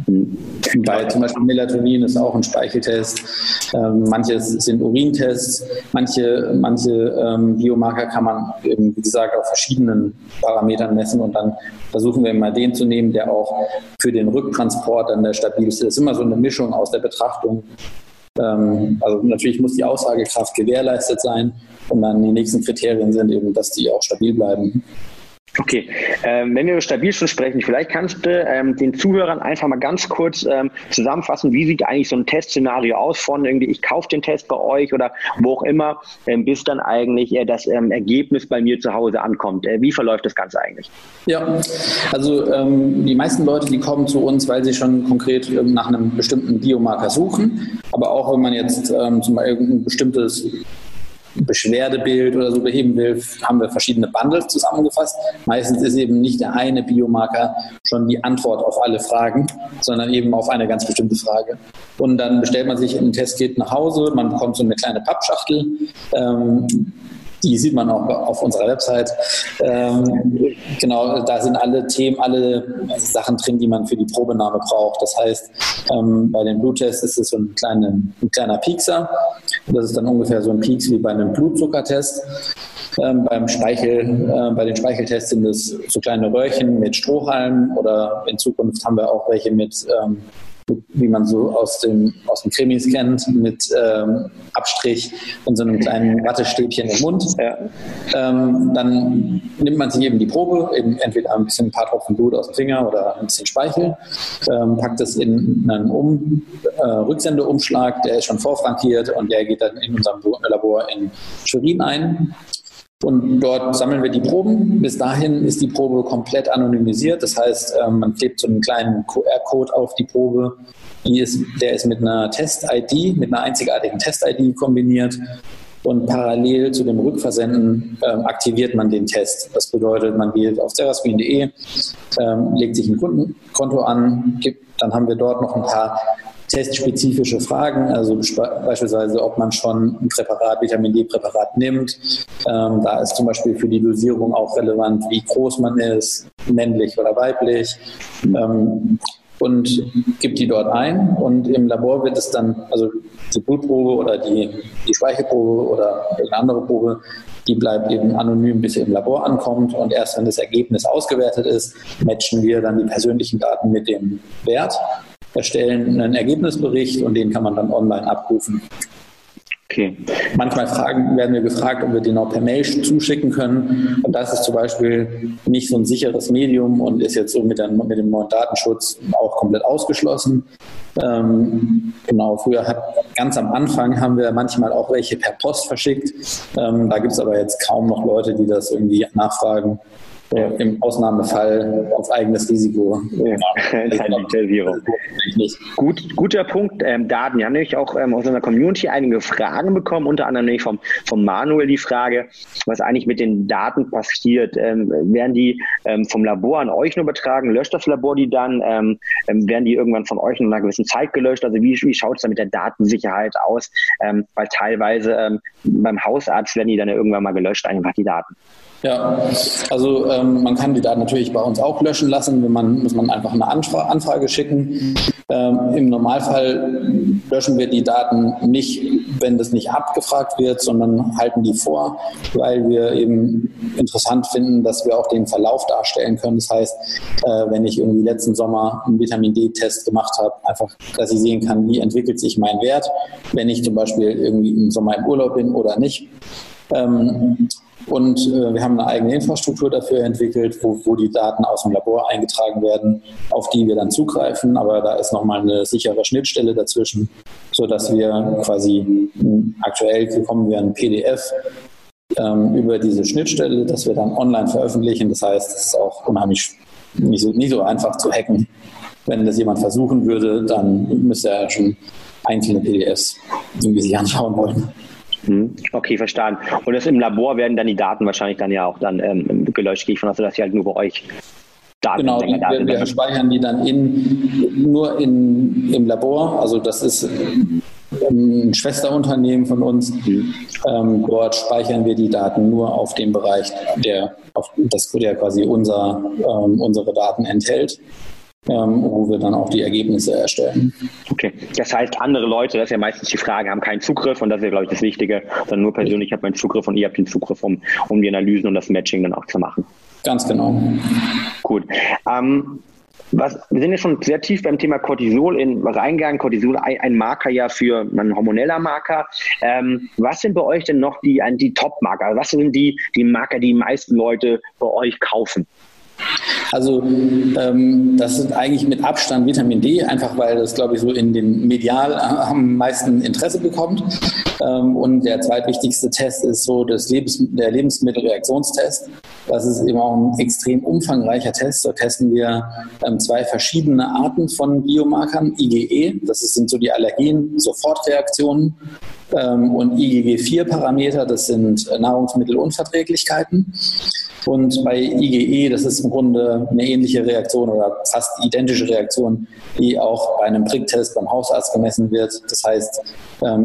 C: Bei zum Beispiel Melatonin ist auch ein Speicheltest. Ähm, manche sind Urintests. Manche, manche ähm, Biomarker kann man eben, wie gesagt, auf verschiedenen Parametern messen und dann versuchen wir mal den zu nehmen, der auch für den Rücktransport dann der stabilste ist. Immer so eine Mischung aus der Betrachtung. Ähm, also natürlich muss die Aussagekraft gewährleistet sein und dann die nächsten Kriterien sind eben, dass die auch stabil bleiben.
A: Okay, ähm, wenn wir über stabil schon sprechen, vielleicht kannst du ähm, den Zuhörern einfach mal ganz kurz ähm, zusammenfassen, wie sieht eigentlich so ein Testszenario aus von irgendwie, ich kaufe den Test bei euch oder wo auch immer, ähm, bis dann eigentlich äh, das ähm, Ergebnis bei mir zu Hause ankommt. Äh, wie verläuft das Ganze eigentlich?
C: Ja, also ähm, die meisten Leute, die kommen zu uns, weil sie schon konkret nach einem bestimmten Biomarker suchen, aber auch wenn man jetzt zum Beispiel ein bestimmtes Beschwerdebild oder so beheben will, haben wir verschiedene Bundles zusammengefasst. Meistens ist eben nicht der eine Biomarker schon die Antwort auf alle Fragen, sondern eben auf eine ganz bestimmte Frage. Und dann bestellt man sich ein Testkit nach Hause, man bekommt so eine kleine Pappschachtel. Ähm, die sieht man auch auf unserer Website. Ähm, genau, da sind alle Themen, alle Sachen drin, die man für die Probenahme braucht. Das heißt, ähm, bei den Bluttests ist es so ein, kleine, ein kleiner Piekser. Das ist dann ungefähr so ein Pieks wie bei einem Blutzuckertest. Ähm, beim Speichel, äh, bei den Speicheltests sind es so kleine Röhrchen mit Strohhalmen oder in Zukunft haben wir auch welche mit ähm, wie man so aus dem, aus dem Krimis kennt, mit ähm, Abstrich und so einem kleinen Wattestäbchen im Mund. Ja. Ähm, dann nimmt man sich eben die Probe, eben entweder ein bisschen ein paar Tropfen Blut aus dem Finger oder ein bisschen Speichel, ähm, packt es in einen um, äh, Rücksendeumschlag, der ist schon vorfrankiert und der geht dann in unserem Labor in Schwerin ein. Und dort sammeln wir die Proben. Bis dahin ist die Probe komplett anonymisiert. Das heißt, ähm, man klebt so einen kleinen QR-Code auf die Probe. Die ist, der ist mit einer Test-ID, mit einer einzigartigen Test-ID kombiniert. Und parallel zu dem Rückversenden ähm, aktiviert man den Test. Das bedeutet, man geht auf serascreen.de, ähm, legt sich ein Kundenkonto an, gibt, dann haben wir dort noch ein paar testspezifische Fragen, also beispielsweise, ob man schon ein Präparat, Vitamin D-Präparat nimmt. Ähm, da ist zum Beispiel für die Dosierung auch relevant, wie groß man ist, männlich oder weiblich. Ähm, und gibt die dort ein und im Labor wird es dann, also die Blutprobe oder die, die Speichelprobe oder eine andere Probe, die bleibt eben anonym, bis sie im Labor ankommt und erst wenn das Ergebnis ausgewertet ist, matchen wir dann die persönlichen Daten mit dem Wert erstellen einen Ergebnisbericht und den kann man dann online abrufen. Okay. Manchmal fragen, werden wir gefragt, ob wir den auch per Mail zuschicken können. Und das ist zum Beispiel nicht so ein sicheres Medium und ist jetzt so mit, der, mit dem neuen Datenschutz auch komplett ausgeschlossen. Ähm, genau, früher hat ganz am Anfang haben wir manchmal auch welche per Post verschickt. Ähm, da gibt es aber jetzt kaum noch Leute, die das irgendwie nachfragen ja. im Ausnahmefall auf eigenes Risiko. Ja. *laughs*
A: Gut, guter Punkt, ähm, Daten. Wir haben nämlich auch ähm, aus unserer Community einige Fragen bekommen, unter anderem nämlich vom, vom Manuel die Frage, was eigentlich mit den Daten passiert. Ähm, werden die ähm, vom Labor an euch nur übertragen? Löscht das Labor die dann? Ähm, ähm, werden die irgendwann von euch in einer gewissen Zeit gelöscht? Also wie, wie schaut es da mit der Datensicherheit aus? weil teilweise beim Hausarzt werden die dann ja irgendwann mal gelöscht, einfach die Daten.
C: Ja, also ähm, man kann die Daten natürlich bei uns auch löschen lassen. Wenn man, muss man einfach eine Anfra Anfrage schicken. Ähm, Im Normalfall löschen wir die Daten nicht, wenn das nicht abgefragt wird, sondern halten die vor, weil wir eben interessant finden, dass wir auch den Verlauf darstellen können. Das heißt, äh, wenn ich irgendwie letzten Sommer einen Vitamin D-Test gemacht habe, einfach, dass ich sehen kann, wie entwickelt sich mein Wert, wenn ich zum Beispiel irgendwie im Sommer im Urlaub bin oder nicht. Ähm, und äh, wir haben eine eigene Infrastruktur dafür entwickelt, wo, wo, die Daten aus dem Labor eingetragen werden, auf die wir dann zugreifen. Aber da ist nochmal eine sichere Schnittstelle dazwischen, sodass wir quasi aktuell bekommen wir ein PDF ähm, über diese Schnittstelle, das wir dann online veröffentlichen. Das heißt, es ist auch unheimlich nicht so, nicht so einfach zu hacken. Wenn das jemand versuchen würde, dann müsste er schon einzelne PDFs irgendwie sich anschauen wollen.
A: Hm, okay, verstanden. Und das im Labor werden dann die Daten wahrscheinlich dann ja auch dann ähm, gelöscht, gehe ich von aus, dass sie halt nur bei euch
C: Daten Genau, die, wir, wir speichern die dann in, nur in, im Labor. Also das ist ein Schwesterunternehmen von uns. Mhm. Ähm, dort speichern wir die Daten nur auf dem Bereich, der, auf das, der quasi unser, ähm, unsere Daten enthält ähm, wo wir dann auch die Ergebnisse erstellen.
A: Okay, das heißt, andere Leute, das ist ja meistens die Frage, haben keinen Zugriff und das ist ja, glaube ich, das Wichtige, sondern nur persönlich hat man Zugriff und ihr habt den Zugriff, um, um die Analysen und das Matching dann auch zu machen.
C: Ganz genau.
A: Gut. Ähm, was, wir sind ja schon sehr tief beim Thema Cortisol in reingegangen. Cortisol ein, ein Marker ja für ein hormoneller Marker. Ähm, was sind bei euch denn noch die, die Top-Marker? Was sind die, die Marker, die die meisten Leute bei euch kaufen?
C: Also ähm, das ist eigentlich mit Abstand Vitamin D, einfach weil das, glaube ich, so in den medial *laughs* am meisten Interesse bekommt. Ähm, und der zweitwichtigste Test ist so das Lebens der Lebensmittelreaktionstest. Das ist eben auch ein extrem umfangreicher Test. Da testen wir ähm, zwei verschiedene Arten von Biomarkern. IgE, das sind so die Allergen-Sofortreaktionen ähm, und IgG4-Parameter, das sind Nahrungsmittelunverträglichkeiten. Und bei IgE, das ist im Grunde eine ähnliche Reaktion oder fast identische Reaktion, die auch bei einem Pricktest beim Hausarzt gemessen wird. Das heißt, ähm,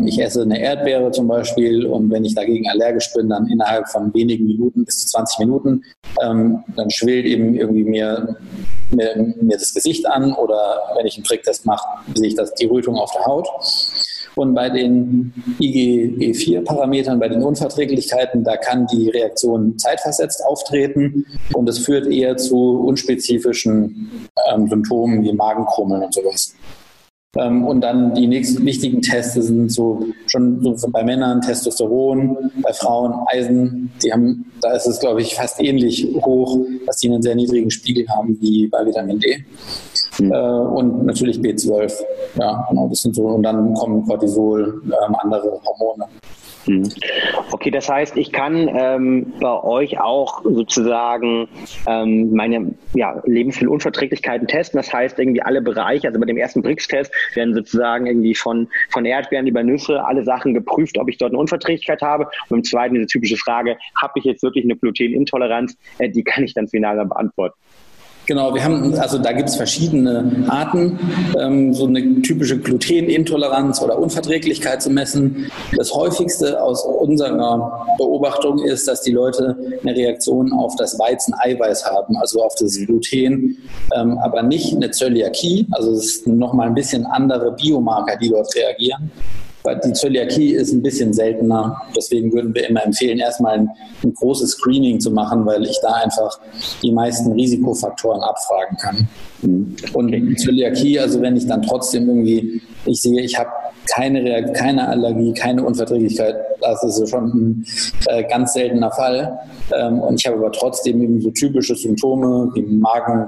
C: ich esse eine Erdbeere zum Beispiel und wenn ich dagegen allergisch bin, dann innerhalb von wenigen Minuten bis zu 20 Minuten, ähm, dann schwillt eben irgendwie mir, mir, mir das Gesicht an oder wenn ich einen Pricktest mache, sehe ich das, die Rötung auf der Haut. Und bei den IgG4-Parametern, bei den Unverträglichkeiten, da kann die Reaktion zeitversetzt auftreten und es führt eher zu unspezifischen ähm, Symptomen wie Magenkrummeln und sowas. Ähm, und dann die nächsten wichtigen Tests sind so schon so bei Männern Testosteron, bei Frauen Eisen. Die haben, da ist es glaube ich fast ähnlich hoch, dass die einen sehr niedrigen Spiegel haben wie bei Vitamin D. Mhm. Und natürlich B12. Ja, genau, das sind so, und dann kommen Cortisol, ähm, andere Hormone.
A: Mhm. Okay, das heißt, ich kann ähm, bei euch auch sozusagen ähm, meine ja, Lebensmittelunverträglichkeiten testen. Das heißt, irgendwie alle Bereiche, also bei dem ersten BRICS-Test werden sozusagen irgendwie von, von Erdbeeren über Nüsse alle Sachen geprüft, ob ich dort eine Unverträglichkeit habe. Und beim zweiten diese typische Frage, habe ich jetzt wirklich eine Glutenintoleranz? Äh, die kann ich dann final beantworten.
C: Genau, wir haben, also da gibt es verschiedene Arten, ähm, so eine typische Glutenintoleranz oder Unverträglichkeit zu messen. Das häufigste aus unserer Beobachtung ist, dass die Leute eine Reaktion auf das Weizeneiweiß haben, also auf das Gluten, ähm, aber nicht eine Zöliakie, also es ist nochmal ein bisschen andere Biomarker, die dort reagieren. Die Zöliakie ist ein bisschen seltener. Deswegen würden wir immer empfehlen, erstmal ein, ein großes Screening zu machen, weil ich da einfach die meisten Risikofaktoren abfragen kann. Und Zöliakie, also wenn ich dann trotzdem irgendwie, ich sehe, ich habe keine, keine Allergie, keine Unverträglichkeit, das ist schon ein äh, ganz seltener Fall. Ähm, und ich habe aber trotzdem eben so typische Symptome wie Magen,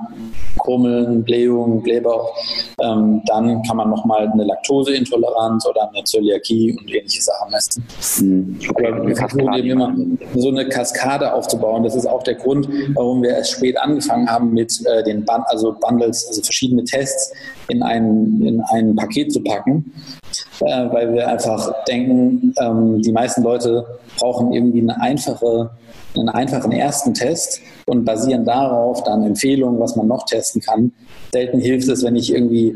C: Krummeln, Blähung, Blähbauch. Ähm, dann kann man nochmal eine Laktoseintoleranz oder eine Zöliakie und ähnliche Sachen messen. Mhm. Versuchen eben immer so eine Kaskade aufzubauen. Das ist auch der Grund, warum wir erst spät angefangen haben mit äh, den Band, also Bundles, also verschiedene Tests in ein, in ein Paket zu packen äh, weil wir einfach denken, ähm, die meisten Leute brauchen irgendwie eine einfache, einen einfachen ersten Test und basieren darauf dann Empfehlungen, was man noch testen kann. Selten hilft es, wenn ich irgendwie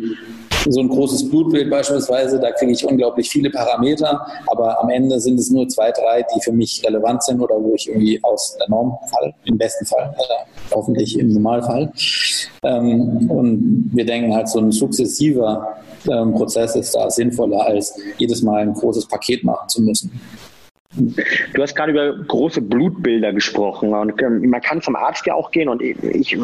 C: so ein großes Blutbild beispielsweise, da kriege ich unglaublich viele Parameter, aber am Ende sind es nur zwei, drei, die für mich relevant sind oder wo ich irgendwie aus der Norm fall, im besten Fall, äh, hoffentlich im Normalfall. Ähm, und wir denken halt, so ein sukzessiver ähm, Prozess ist da sinnvoller, als jedes Mal ein großes Paket machen zu müssen.
A: Du hast gerade über große Blutbilder gesprochen und ähm, man kann zum Arzt ja auch gehen und ich,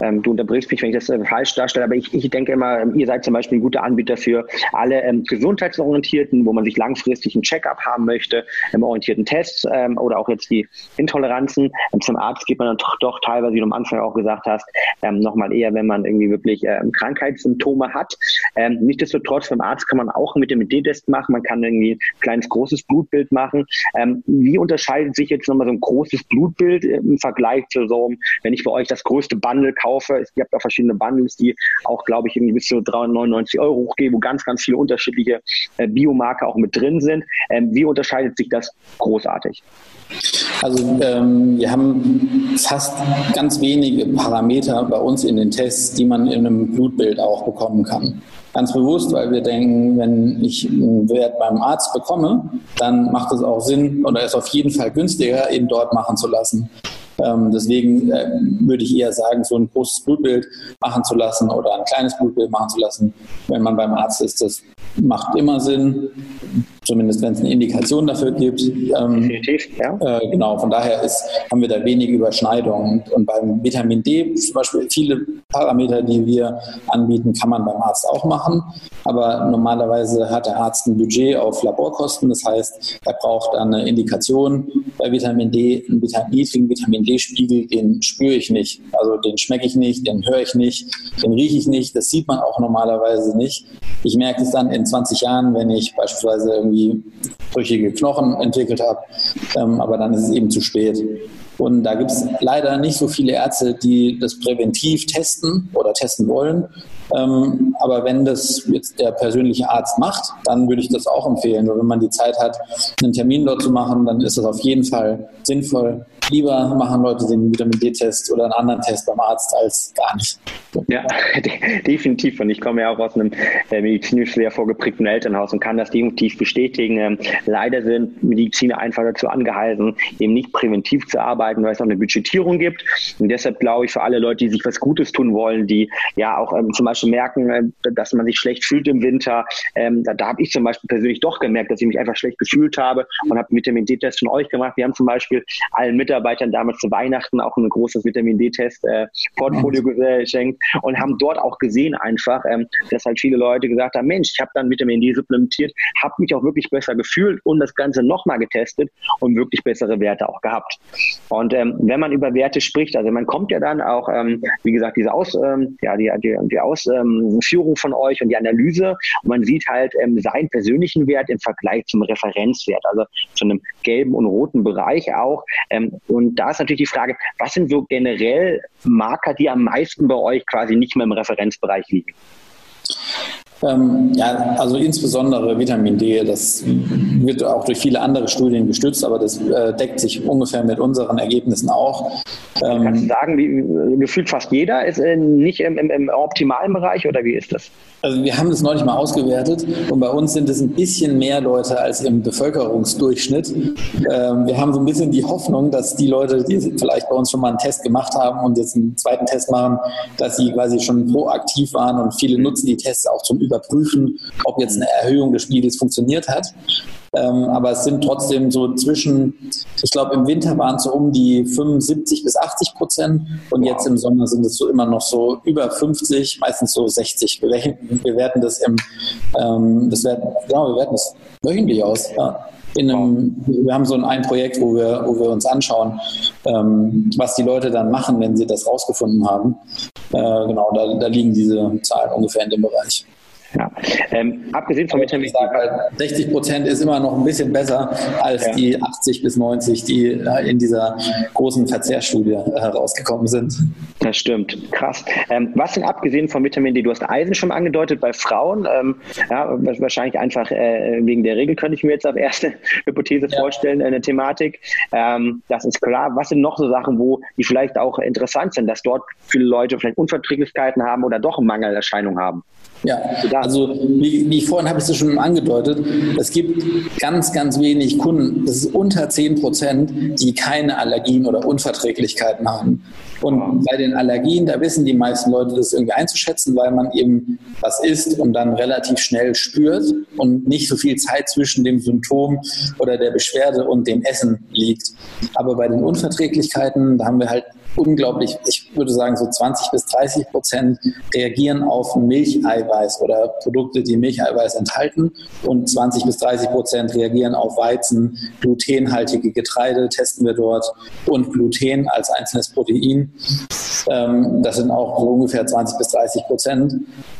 A: ähm, du unterbrichst mich, wenn ich das äh, falsch darstelle, aber ich, ich denke immer, ähm, ihr seid zum Beispiel ein guter Anbieter für alle ähm, gesundheitsorientierten, wo man sich langfristig einen Check-up haben möchte, ähm, orientierten Tests ähm, oder auch jetzt die Intoleranzen. zum Arzt geht man dann doch, doch teilweise, wie du am Anfang auch gesagt hast, nochmal eher, wenn man irgendwie wirklich Krankheitssymptome hat. Nichtsdestotrotz, beim Arzt kann man auch mit dem D-Test machen, man kann irgendwie ein kleines, großes Blutbild machen. Ähm, wie unterscheidet sich jetzt nochmal so ein großes Blutbild im Vergleich zu so, wenn ich bei euch das größte Bundle kaufe? Ihr habt auch verschiedene Bundles, die auch, glaube ich, irgendwie bis zu 399 Euro hochgehen, wo ganz, ganz viele unterschiedliche äh, Biomarker auch mit drin sind. Ähm, wie unterscheidet sich das großartig?
C: Also ähm, wir haben fast ganz wenige Parameter bei uns in den Tests, die man in einem Blutbild auch bekommen kann. Ganz bewusst, weil wir denken, wenn ich einen Wert beim Arzt bekomme, dann macht es auch Sinn oder ist auf jeden Fall günstiger, ihn dort machen zu lassen. Ähm, deswegen äh, würde ich eher sagen, so ein großes Blutbild machen zu lassen oder ein kleines Blutbild machen zu lassen, wenn man beim Arzt ist, das macht immer Sinn. Zumindest wenn es eine Indikation dafür gibt. Ähm, Definitiv, ja. Äh, genau, von daher ist, haben wir da wenig Überschneidungen. Und beim Vitamin D zum Beispiel viele Parameter, die wir anbieten, kann man beim Arzt auch machen. Aber normalerweise hat der Arzt ein Budget auf Laborkosten. Das heißt, er braucht dann eine Indikation bei Vitamin D, einen niedrigen Vitamin D-Spiegel, den spüre ich nicht. Also den schmecke ich nicht, den höre ich nicht, den rieche ich nicht. Das sieht man auch normalerweise nicht. Ich merke es dann in 20 Jahren, wenn ich beispielsweise irgendwie brüchige Knochen entwickelt habe. Ähm, aber dann ist es eben zu spät. Und da gibt es leider nicht so viele Ärzte, die das präventiv testen oder testen wollen. Ähm, aber wenn das jetzt der persönliche Arzt macht, dann würde ich das auch empfehlen. Wenn man die Zeit hat, einen Termin dort zu machen, dann ist das auf jeden Fall sinnvoll. Lieber machen Leute den Vitamin D-Test oder einen anderen Test beim Arzt als gar nicht.
A: Ja, *laughs* definitiv. Und ich komme ja auch aus einem äh, medizinisch sehr vorgeprägten Elternhaus und kann das definitiv bestätigen. Ähm, leider sind Mediziner einfach dazu angehalten, eben nicht präventiv zu arbeiten, weil es auch eine Budgetierung gibt. Und deshalb glaube ich, für alle Leute, die sich was Gutes tun wollen, die ja auch ähm, zum Beispiel Beispiel merken, äh, dass man sich schlecht fühlt im Winter. Ähm, da, da habe ich zum Beispiel persönlich doch gemerkt, dass ich mich einfach schlecht gefühlt habe und habe Vitamin D-Test von euch gemacht. Wir haben zum Beispiel allen Mitarbeitern damals zu Weihnachten auch ein großes Vitamin D-Test-Portfolio äh, geschenkt und haben dort auch gesehen einfach, ähm, dass halt viele Leute gesagt haben, Mensch, ich habe dann Vitamin D supplementiert, habe mich auch wirklich besser gefühlt und das Ganze nochmal getestet und wirklich bessere Werte auch gehabt. Und ähm, wenn man über Werte spricht, also man kommt ja dann auch, ähm, wie gesagt, diese Aus, ähm, ja, die, die, die Aus ähm, von euch und die Analyse. Und man sieht halt ähm, seinen persönlichen Wert im Vergleich zum Referenzwert, also zu einem gelben und roten Bereich auch. Ähm, und da ist natürlich die Frage, was sind so generell Marker, die am meisten bei euch quasi nicht mehr im Referenzbereich liegen?
C: Ähm, ja, also insbesondere Vitamin D, das wird auch durch viele andere Studien gestützt, aber das äh, deckt sich ungefähr mit unseren Ergebnissen auch.
A: Ähm, Kannst du sagen, wie, gefühlt fast jeder ist äh, nicht im, im, im optimalen Bereich oder wie ist das?
C: Also wir haben das neulich mal ausgewertet und bei uns sind es ein bisschen mehr Leute als im Bevölkerungsdurchschnitt. Ähm, wir haben so ein bisschen die Hoffnung, dass die Leute, die vielleicht bei uns schon mal einen Test gemacht haben und jetzt einen zweiten Test machen, dass sie quasi schon proaktiv waren und viele nutzen die Tests auch zum Überprüfen, ob jetzt eine Erhöhung des Spiegels funktioniert hat. Ähm, aber es sind trotzdem so zwischen, ich glaube, im Winter waren es so um die 75 bis 80 Prozent und wow. jetzt im Sommer sind es so immer noch so über 50, meistens so 60. Wir, wir werten das im, ähm, das werden, genau, wir werten das wöchentlich aus. Ja. In einem, wir haben so ein, ein Projekt, wo wir, wo wir uns anschauen, ähm, was die Leute dann machen, wenn sie das rausgefunden haben. Äh, genau, da, da liegen diese Zahlen ungefähr in dem Bereich.
A: Ja. Ähm, abgesehen von Vitamin D.
C: Halt, 60 Prozent ist immer noch ein bisschen besser als ja. die 80 bis 90, die in dieser großen Verzehrstudie herausgekommen sind.
A: Das stimmt. Krass. Ähm, was denn abgesehen von Vitamin D? Du hast Eisen schon angedeutet bei Frauen. Ähm, ja, wahrscheinlich einfach äh, wegen der Regel könnte ich mir jetzt auf erste *laughs* Hypothese ja. vorstellen, eine Thematik. Ähm, das ist klar. Was sind noch so Sachen, wo die vielleicht auch interessant sind, dass dort viele Leute vielleicht Unverträglichkeiten haben oder doch Mangelerscheinungen haben?
C: Ja, also wie, wie vorhin habe ich es schon angedeutet, es gibt ganz, ganz wenig Kunden, das ist unter 10 Prozent, die keine Allergien oder Unverträglichkeiten haben. Und bei den Allergien, da wissen die meisten Leute das irgendwie einzuschätzen, weil man eben was isst und dann relativ schnell spürt und nicht so viel Zeit zwischen dem Symptom oder der Beschwerde und dem Essen liegt. Aber bei den Unverträglichkeiten, da haben wir halt unglaublich, ich würde sagen so 20 bis 30 Prozent reagieren auf Milcheiweiß oder Produkte, die Milcheiweiß enthalten und 20 bis 30 Prozent reagieren auf Weizen, glutenhaltige Getreide testen wir dort und Gluten als einzelnes Protein. Ähm, das sind auch so ungefähr 20 bis 30 Prozent.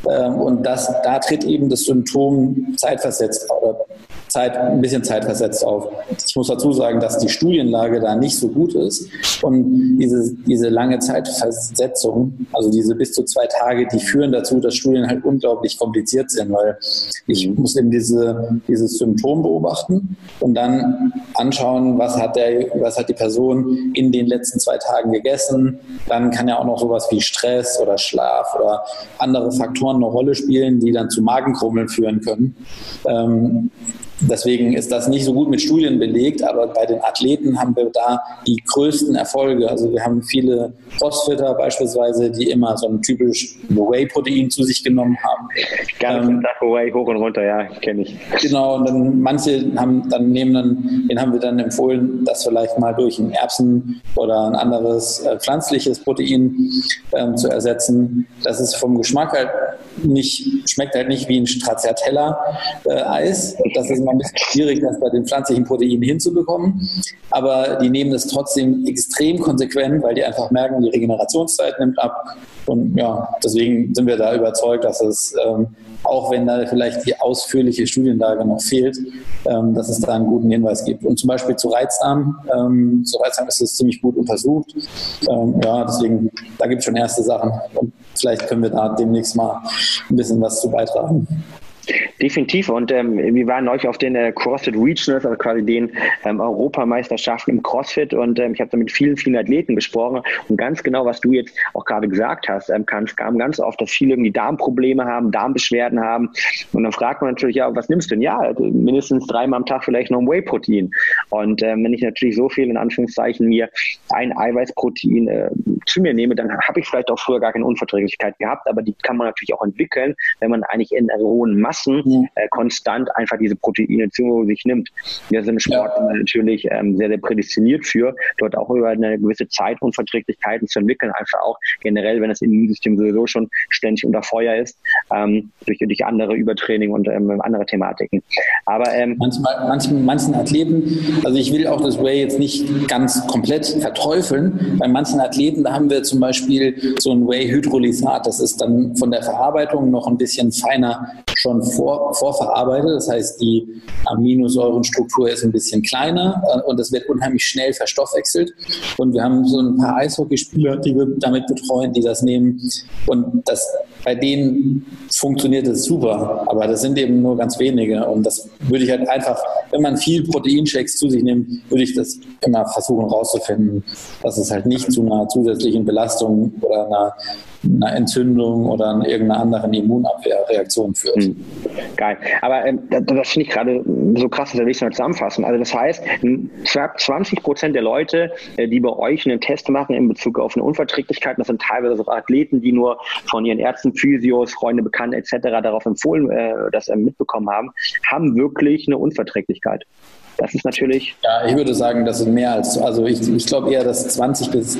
C: Ähm, und das, da tritt eben das Symptom zeitversetzt oder Zeit, ein bisschen zeitversetzt auf. Ich muss dazu sagen, dass die Studienlage da nicht so gut ist und diese, diese lange Zeitversetzung, also diese bis zu zwei Tage, die führen dazu, dass Studien halt unglaublich kompliziert sind, weil ich mhm. muss eben diese, dieses Symptom beobachten und dann anschauen, was hat, der, was hat die Person in den letzten zwei Tagen gegessen. Dann kann ja auch noch sowas wie Stress oder Schlaf oder andere Faktoren eine Rolle spielen, die dann zu Magenkrummeln führen können. Ähm, deswegen ist das nicht so gut mit Studien belegt, aber bei den Athleten haben wir da die größten Erfolge. Also wir haben viele Crossfitter beispielsweise, die immer so ein typisch Whey-Protein zu sich genommen haben.
A: Ganz ähm, Whey hoch und runter, ja, kenne ich.
C: Genau, und dann manche haben dann nehmen dann, den haben wir dann empfohlen, das vielleicht mal durch ein Erbsen oder ein anderes äh, pflanzliches Protein ähm, zu ersetzen. Das ist vom Geschmack halt nicht, schmeckt halt nicht wie ein Stracciatella-Eis. Äh, das ist immer ein bisschen schwierig, das bei den pflanzlichen Proteinen hinzubekommen. Aber die nehmen es trotzdem extrem konsequent, weil die einfach merken, die Regenerationszeit nimmt ab. Und ja, deswegen sind wir da überzeugt, dass es, ähm, auch wenn da vielleicht die ausführliche Studienlage noch fehlt, ähm, dass es da einen guten Hinweis gibt. Und zum Beispiel zu Reizdarm, ähm, zu Reizdarm ist es ziemlich gut untersucht. Ähm, ja, deswegen, da gibt es schon erste Sachen. Und vielleicht können wir da demnächst mal ein bisschen was zu beitragen.
A: Definitiv. Und ähm, wir waren euch auf den äh, CrossFit Regionals, also quasi den ähm, Europameisterschaften im CrossFit. Und ähm, ich habe da mit vielen, vielen Athleten gesprochen. Und ganz genau, was du jetzt auch gerade gesagt hast, ähm, kam, kam ganz oft, dass viele irgendwie Darmprobleme haben, Darmbeschwerden haben. Und dann fragt man natürlich, ja, was nimmst du denn? Ja, mindestens dreimal am Tag vielleicht noch ein Whey-Protein. Und ähm, wenn ich natürlich so viel in Anführungszeichen mir ein Eiweißprotein äh, zu mir nehme, dann habe ich vielleicht auch früher gar keine Unverträglichkeit gehabt. Aber die kann man natürlich auch entwickeln, wenn man eigentlich in hohen Massen Massen mhm. äh, konstant einfach diese Proteine zu sich nimmt. Wir sind im Sport ja. natürlich ähm, sehr, sehr prädestiniert für, dort auch über eine gewisse Zeit Unverträglichkeiten zu entwickeln, einfach auch generell, wenn das Immunsystem sowieso schon ständig unter Feuer ist, ähm, durch, durch andere Übertraining und ähm, andere Thematiken.
C: Aber ähm, manchmal, manchen, manchen Athleten, also ich will auch das Way jetzt nicht ganz komplett verteufeln. Bei manchen Athleten, da haben wir zum Beispiel so ein Whey-Hydrolysat, das ist dann von der Verarbeitung noch ein bisschen feiner schon vor, vorverarbeitet. Das heißt, die Aminosäurenstruktur ist ein bisschen kleiner äh, und es wird unheimlich schnell verstoffwechselt. Und wir haben so ein paar Eishockeyspieler, die wir damit betreuen, die das nehmen. Und das, bei denen funktioniert es super, aber das sind eben nur ganz wenige. Und das würde ich halt einfach, wenn man viel Proteinshakes zu sich nimmt, würde ich das immer versuchen rauszufinden, dass es halt nicht zu einer zusätzlichen Belastung oder einer einer Entzündung oder an irgendeiner anderen Immunabwehrreaktion führt. Mhm.
A: Geil. Aber ähm, das finde ich gerade so krass, dass wir das mal zusammenfassen. Also das heißt, 20 Prozent der Leute, äh, die bei euch einen Test machen in Bezug auf eine Unverträglichkeit, das sind teilweise so Athleten, die nur von ihren Ärzten, Physios, Freunde, Bekannte etc. darauf empfohlen, äh, das äh, mitbekommen haben, haben wirklich eine Unverträglichkeit. Das ist natürlich.
C: Ja, ich würde sagen, das sind mehr als, also ich, ich glaube eher, dass 20 bis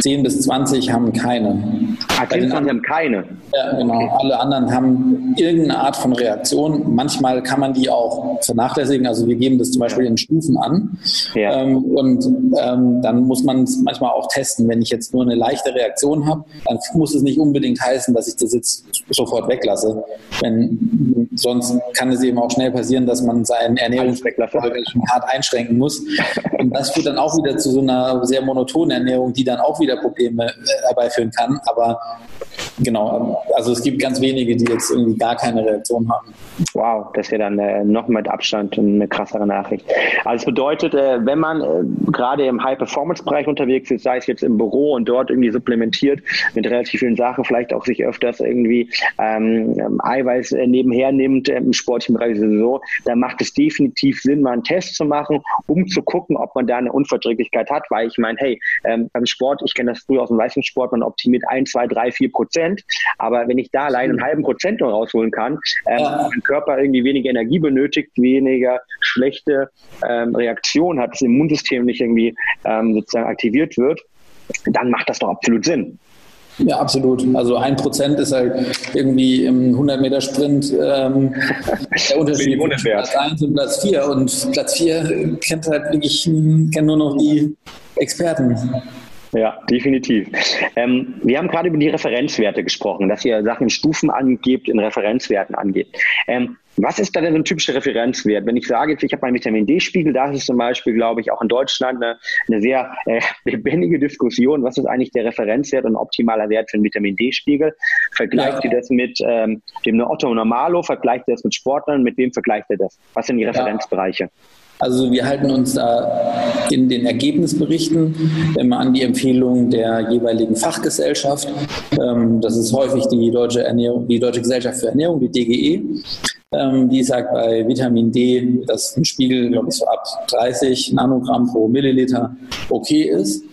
C: 10 bis 20 haben keine.
A: Ah, 10 bis 20 haben keine.
C: Ja, genau. Okay. Alle anderen haben irgendeine Art von Reaktion. Manchmal kann man die auch vernachlässigen. Also wir geben das zum Beispiel in Stufen an. Ja. Ähm, und ähm, dann muss man es manchmal auch testen. Wenn ich jetzt nur eine leichte Reaktion habe, dann muss es nicht unbedingt heißen, dass ich das jetzt sofort weglasse. Wenn, sonst kann es eben auch schnell passieren, dass man seinen Ernährungsfolge hart einschränken muss. Und das führt dann auch wieder zu so einer sehr monotonen Ernährung, die dann auch wieder Probleme äh, herbeiführen kann. Aber genau, also es gibt ganz wenige, die jetzt irgendwie gar keine Reaktion haben.
A: Wow, das wäre dann äh, noch mit Abstand eine krassere Nachricht. Also es bedeutet, äh, wenn man äh, gerade im High-Performance-Bereich unterwegs ist, sei es jetzt im Büro und dort irgendwie supplementiert mit relativ vielen Sachen, vielleicht auch sich öfters irgendwie ähm, Eiweiß äh, nebenher nimmt, äh, im sportlichen Bereich sowieso, dann macht es definitiv Sinn, mal einen Test zu machen, um zu gucken, ob man da eine Unverträglichkeit hat, weil ich meine, hey, ähm, beim Sport, ich kenne das früher aus dem Leistungssport, man optimiert ein, zwei, drei, vier Prozent, aber wenn ich da allein einen halben Prozent nur rausholen kann, ähm, ja. mein Körper irgendwie weniger Energie benötigt, weniger schlechte ähm, Reaktion hat, das Immunsystem nicht irgendwie ähm, sozusagen aktiviert wird, dann macht das doch absolut Sinn.
C: Ja, absolut. Also ein Prozent ist halt irgendwie im 100 Meter Sprint ähm, der *laughs* Unterschied zwischen Platz 1 und Platz 4. Und Platz 4 kennt halt wirklich, kennen nur noch die Experten.
A: Ja, definitiv. Ähm, wir haben gerade über die Referenzwerte gesprochen, dass ihr Sachen in Stufen angebt, in Referenzwerten angeht. Ähm, was ist da denn so ein typischer Referenzwert? Wenn ich sage, ich habe einen Vitamin D-Spiegel, da ist zum Beispiel, glaube ich, auch in Deutschland eine, eine sehr äh, *laughs* lebendige Diskussion. Was ist eigentlich der Referenzwert und optimaler Wert für einen Vitamin D-Spiegel? Vergleicht ja. ihr das mit ähm, dem Otto Normalo? Vergleicht ihr das mit Sportlern? Mit wem vergleicht ihr das? Was sind die Referenzbereiche? Ja.
C: Also wir halten uns da in den Ergebnisberichten immer an die Empfehlungen der jeweiligen Fachgesellschaft. Ähm, das ist häufig die Deutsche, Ernährung, die Deutsche Gesellschaft für Ernährung, die DGE. ähm, die sagt bei Vitamin D, dass ein Spiegel, glaube ich, so ab 30 Nanogramm pro Milliliter okay ist.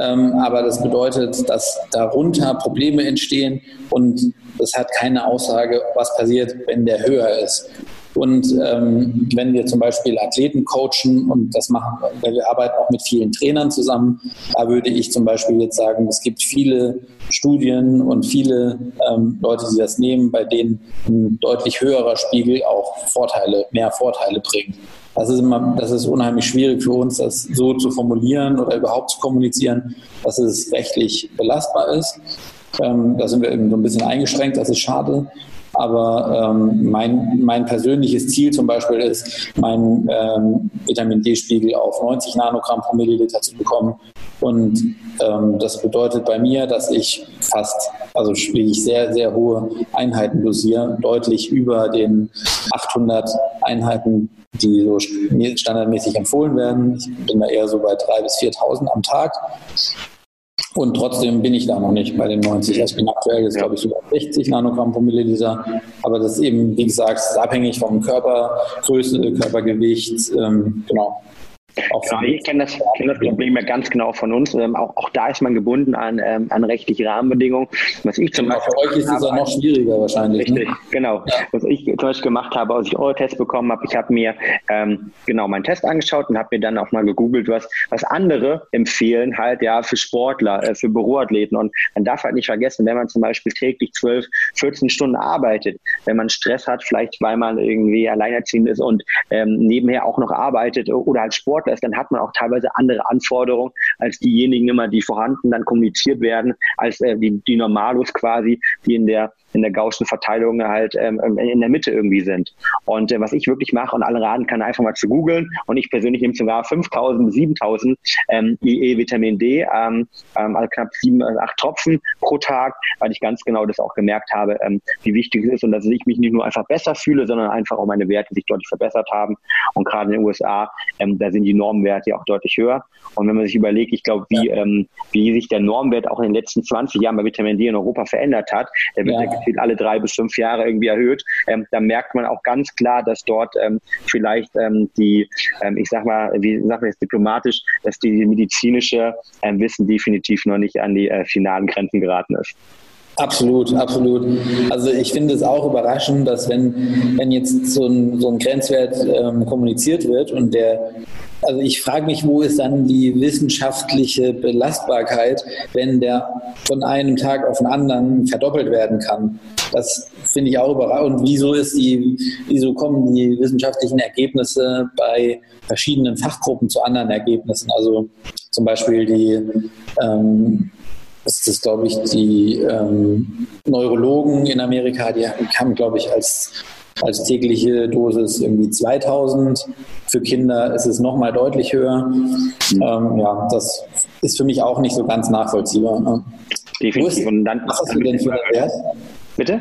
C: Ähm, aber das bedeutet, dass darunter Probleme entstehen und das hat keine Aussage, was passiert, wenn der höher ist. Und ähm, wenn wir zum Beispiel Athleten coachen und das machen, weil wir arbeiten auch mit vielen Trainern zusammen, da würde ich zum Beispiel jetzt sagen, es gibt viele Studien und viele ähm, Leute, die das nehmen, bei denen ein deutlich höherer Spiegel auch Vorteile, mehr Vorteile bringt. Das ist immer, das ist unheimlich schwierig für uns, das so zu formulieren oder überhaupt zu kommunizieren, dass es rechtlich belastbar ist. Ähm, da sind wir eben so ein bisschen eingeschränkt, das ist schade. Aber ähm, mein, mein persönliches Ziel zum Beispiel ist, meinen ähm, Vitamin D-Spiegel auf 90 Nanogramm pro Milliliter zu bekommen. Und ähm, das bedeutet bei mir, dass ich fast, also ich sehr, sehr hohe Einheiten dosiere, deutlich über den 800 Einheiten, die so standardmäßig empfohlen werden. Ich bin da eher so bei 3.000 bis 4.000 am Tag. Und trotzdem bin ich da noch nicht bei den 90. Also ich bin aktuell jetzt, glaube ich, sogar 60 Nanogramm pro Milliliter. Aber das ist eben, wie gesagt, abhängig vom Körpergröße, Körpergewicht. Ähm, genau.
A: Auch genau, ich kenne das, kenn das Problem ja ganz genau von uns. Ähm, auch, auch da ist man gebunden an, ähm, an rechtliche Rahmenbedingungen. Was ich zum
C: genau, Beispiel für euch ist es ja noch schwieriger wahrscheinlich.
A: Ne? Richtig, ne? genau. Ja. Was ich zum Beispiel gemacht habe, als ich eure Tests bekommen habe, ich habe mir ähm, genau meinen Test angeschaut und habe mir dann auch mal gegoogelt, was, was andere empfehlen, halt ja für Sportler, äh, für Büroathleten. Und man darf halt nicht vergessen, wenn man zum Beispiel täglich 12, 14 Stunden arbeitet, wenn man Stress hat, vielleicht weil man irgendwie alleinerziehend ist und ähm, nebenher auch noch arbeitet oder halt Sport Sportler ist, dann hat man auch teilweise andere Anforderungen als diejenigen immer, die vorhanden dann kommuniziert werden, als äh, die, die Normalos quasi, die in der in der gaußschen Verteilung halt ähm, in der Mitte irgendwie sind. Und äh, was ich wirklich mache und alle raten kann, einfach mal zu googeln. Und ich persönlich nehme sogar 5000, 7000 ähm, IE Vitamin D, ähm, ähm, also knapp sieben, äh, acht Tropfen pro Tag, weil ich ganz genau das auch gemerkt habe, ähm, wie wichtig es ist und dass ich mich nicht nur einfach besser fühle, sondern einfach auch meine Werte sich deutlich verbessert haben. Und gerade in den USA, ähm, da sind die Normwerte ja auch deutlich höher. Und wenn man sich überlegt, ich glaube, wie, ähm, wie sich der Normwert auch in den letzten 20 Jahren bei Vitamin D in Europa verändert hat, der wird ja. Ja alle drei bis fünf Jahre irgendwie erhöht. Ähm, da merkt man auch ganz klar, dass dort ähm, vielleicht ähm, die, ähm, ich sag mal, wie sagt man jetzt diplomatisch, dass die medizinische ähm, Wissen definitiv noch nicht an die äh, finalen Grenzen geraten ist.
C: Absolut, absolut. Also ich finde es auch überraschend, dass wenn, wenn jetzt so ein, so ein Grenzwert ähm, kommuniziert wird und der, also ich frage mich, wo ist dann die wissenschaftliche Belastbarkeit, wenn der von einem Tag auf den anderen verdoppelt werden kann. Das finde ich auch überraschend. Und wieso ist die, wieso kommen die wissenschaftlichen Ergebnisse bei verschiedenen Fachgruppen zu anderen Ergebnissen? Also zum Beispiel die ähm, das ist, glaube ich, die ähm, Neurologen in Amerika, die haben, glaube ich, als, als tägliche Dosis irgendwie 2000. Für Kinder ist es nochmal deutlich höher. Mhm. Ähm, ja, das ist für mich auch nicht so ganz nachvollziehbar. Ne?
A: Definitiv. Und dann,
C: was hast du denn für einen Wert?
A: Bitte?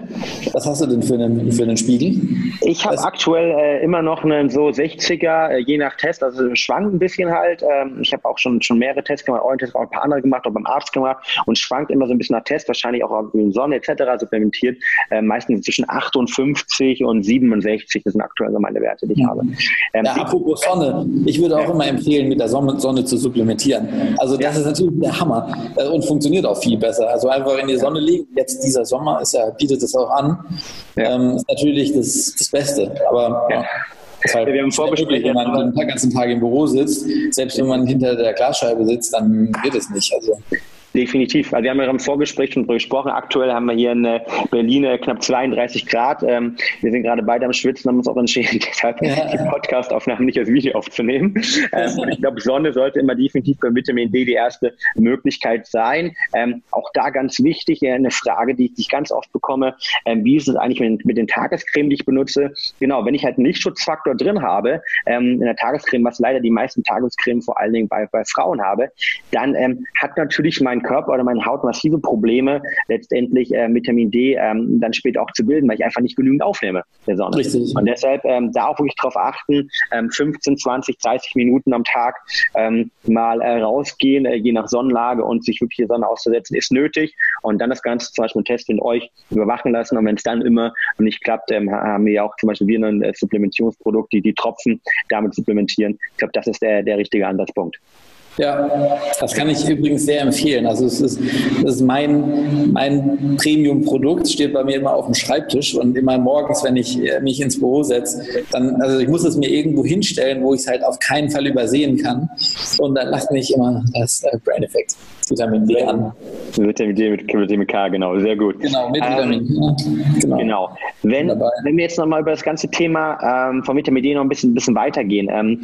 C: Was hast du denn für einen, für einen Spiegel?
A: Ich habe aktuell äh, immer noch einen so 60er, äh, je nach Test, also schwankt ein bisschen halt. Ähm, ich habe auch schon, schon mehrere Tests gemacht, euren Test auch ein paar andere gemacht, auch beim Arzt gemacht und schwankt immer so ein bisschen nach Test, wahrscheinlich auch in Sonne etc. supplementiert. Äh, meistens zwischen 58 und 67, das sind aktuell so meine Werte, die ich mhm. habe.
C: Ähm, ja, apropos Sonne, ich würde auch ja. immer empfehlen, mit der Sonne, Sonne zu supplementieren. Also das ja. ist natürlich der Hammer äh, und funktioniert auch viel besser. Also einfach in die Sonne legen. Jetzt dieser Sommer ist ja bietet es auch an. Ja. Ähm, ist natürlich das, das Beste. Aber ja. Halt, wir haben Vorgespräch, wenn man den ganzen Tag im Büro sitzt, selbst wenn man hinter der Glasscheibe sitzt, dann geht es nicht. Also
A: Definitiv. Also wir haben ja im Vorgespräch schon drüber gesprochen. Aktuell haben wir hier in äh, Berlin äh, knapp 32 Grad. Ähm, wir sind gerade beide am Schwitzen, haben uns auch entschieden, *laughs* deshalb ja. die Podcastaufnahmen nicht als Video aufzunehmen. Ähm, und ich glaube, Sonne sollte immer definitiv bei Vitamin D die erste Möglichkeit sein. Ähm, auch da ganz wichtig, eine Frage, die ich ganz oft bekomme, wie ist es eigentlich mit, den Tagescreme, die ich benutze? Genau, wenn ich halt einen Lichtschutzfaktor drin habe, in der Tagescreme, was leider die meisten Tagescreme vor allen Dingen bei, bei Frauen habe, dann hat natürlich mein mein Körper oder meine Haut massive Probleme, letztendlich äh, Vitamin D ähm, dann später auch zu bilden, weil ich einfach nicht genügend aufnehme der Sonne. Richtig. Und deshalb ähm, da auch wirklich drauf achten, ähm, 15, 20, 30 Minuten am Tag ähm, mal äh, rausgehen, äh, je nach Sonnenlage und sich wirklich die Sonne auszusetzen, ist nötig. Und dann das Ganze zum Beispiel testen und euch überwachen lassen. Und wenn es dann immer nicht klappt, ähm, haben wir ja auch zum Beispiel wir ein äh, Supplementierungsprodukt, die die Tropfen damit supplementieren. Ich glaube, das ist der, der richtige Ansatzpunkt.
C: Ja, das kann ich übrigens sehr empfehlen. Also es ist, das ist mein, mein Premium-Produkt, steht bei mir immer auf dem Schreibtisch und immer morgens, wenn ich äh, mich ins Büro setze, dann, also ich muss es mir irgendwo hinstellen, wo ich es halt auf keinen Fall übersehen kann. Und dann lacht mich immer das äh, Brain Effect. Vitamin D an.
A: Vitamin D mit Vitamin K, genau, sehr gut.
C: Genau, mit Vitamin
A: ähm, Genau. genau. Wenn, wenn wir jetzt nochmal über das ganze Thema ähm, von Vitamin D noch ein bisschen, bisschen weitergehen, ähm,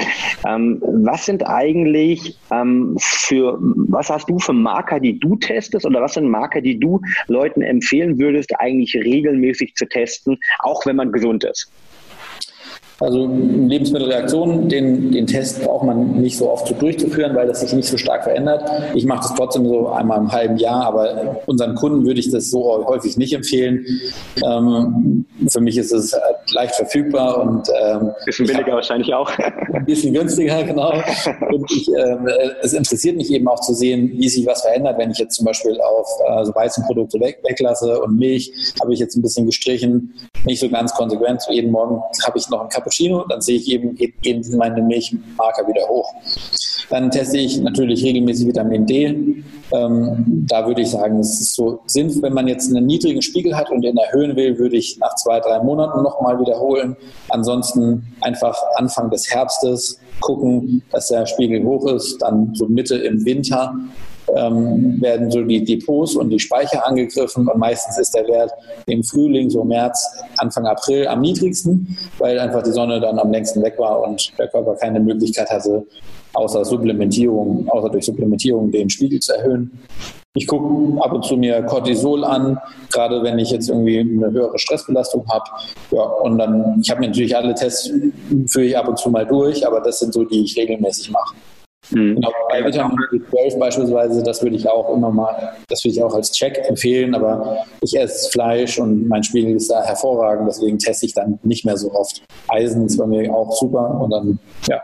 A: ähm, was sind eigentlich ähm, für, was hast du für Marker, die du testest oder was sind Marker, die du Leuten empfehlen würdest, eigentlich regelmäßig zu testen, auch wenn man gesund ist?
C: Also Lebensmittelreaktionen, den, den Test braucht man nicht so oft so durchzuführen, weil das sich nicht so stark verändert. Ich mache das trotzdem so einmal im halben Jahr, aber unseren Kunden würde ich das so häufig nicht empfehlen. Ähm, für mich ist es leicht verfügbar und
A: ähm, bisschen billiger wahrscheinlich auch.
C: Ein bisschen günstiger, genau. Und ich, ähm, es interessiert mich eben auch zu sehen, wie sich was verändert, wenn ich jetzt zum Beispiel auf also Weizenprodukte weg, weglasse und Milch habe ich jetzt ein bisschen gestrichen, nicht so ganz konsequent. So jeden Morgen habe ich noch einen Kaffee Cappuccino, dann sehe ich eben, gehen meine Milchmarker wieder hoch. Dann teste ich natürlich regelmäßig Vitamin D. Ähm, da würde ich sagen, es ist so sinnvoll, wenn man jetzt einen niedrigen Spiegel hat und den erhöhen will, würde ich nach zwei, drei Monaten nochmal wiederholen. Ansonsten einfach Anfang des Herbstes gucken, dass der Spiegel hoch ist, dann so Mitte im Winter ähm, werden so die Depots und die Speicher angegriffen und meistens ist der Wert im Frühling, so März, Anfang April am niedrigsten, weil einfach die Sonne dann am längsten weg war und der Körper keine Möglichkeit hatte, außer Supplementierung, außer durch Supplementierung den Spiegel zu erhöhen. Ich gucke ab und zu mir Cortisol an, gerade wenn ich jetzt irgendwie eine höhere Stressbelastung habe. Ja, und dann, ich habe mir natürlich alle Tests, führe ich ab und zu mal durch, aber das sind so, die ich regelmäßig mache. Mhm. Genau, bei Vitamin B12 beispielsweise, das würde ich auch immer mal, das würde ich auch als Check empfehlen, aber ich esse Fleisch und mein Spiegel ist da hervorragend, deswegen teste ich dann nicht mehr so oft. Eisen ist bei mir auch super und dann, ja,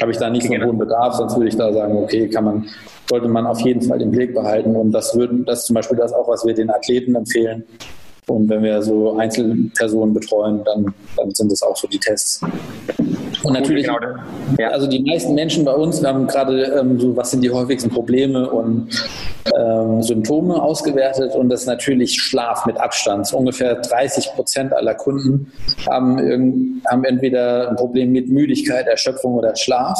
C: habe ich da nicht so einen hohen Bedarf, sonst würde ich da sagen, okay, kann man, sollte man auf jeden Fall im Blick behalten und das würden, das ist zum Beispiel das auch, was wir den Athleten empfehlen, und wenn wir so Einzelpersonen betreuen, dann, dann sind das auch so die Tests. Und natürlich, genau. also die meisten Menschen bei uns, wir haben gerade ähm, so, was sind die häufigsten Probleme und ähm, Symptome ausgewertet und das ist natürlich Schlaf mit Abstand. Ungefähr 30 Prozent aller Kunden haben, haben entweder ein Problem mit Müdigkeit, Erschöpfung oder Schlaf.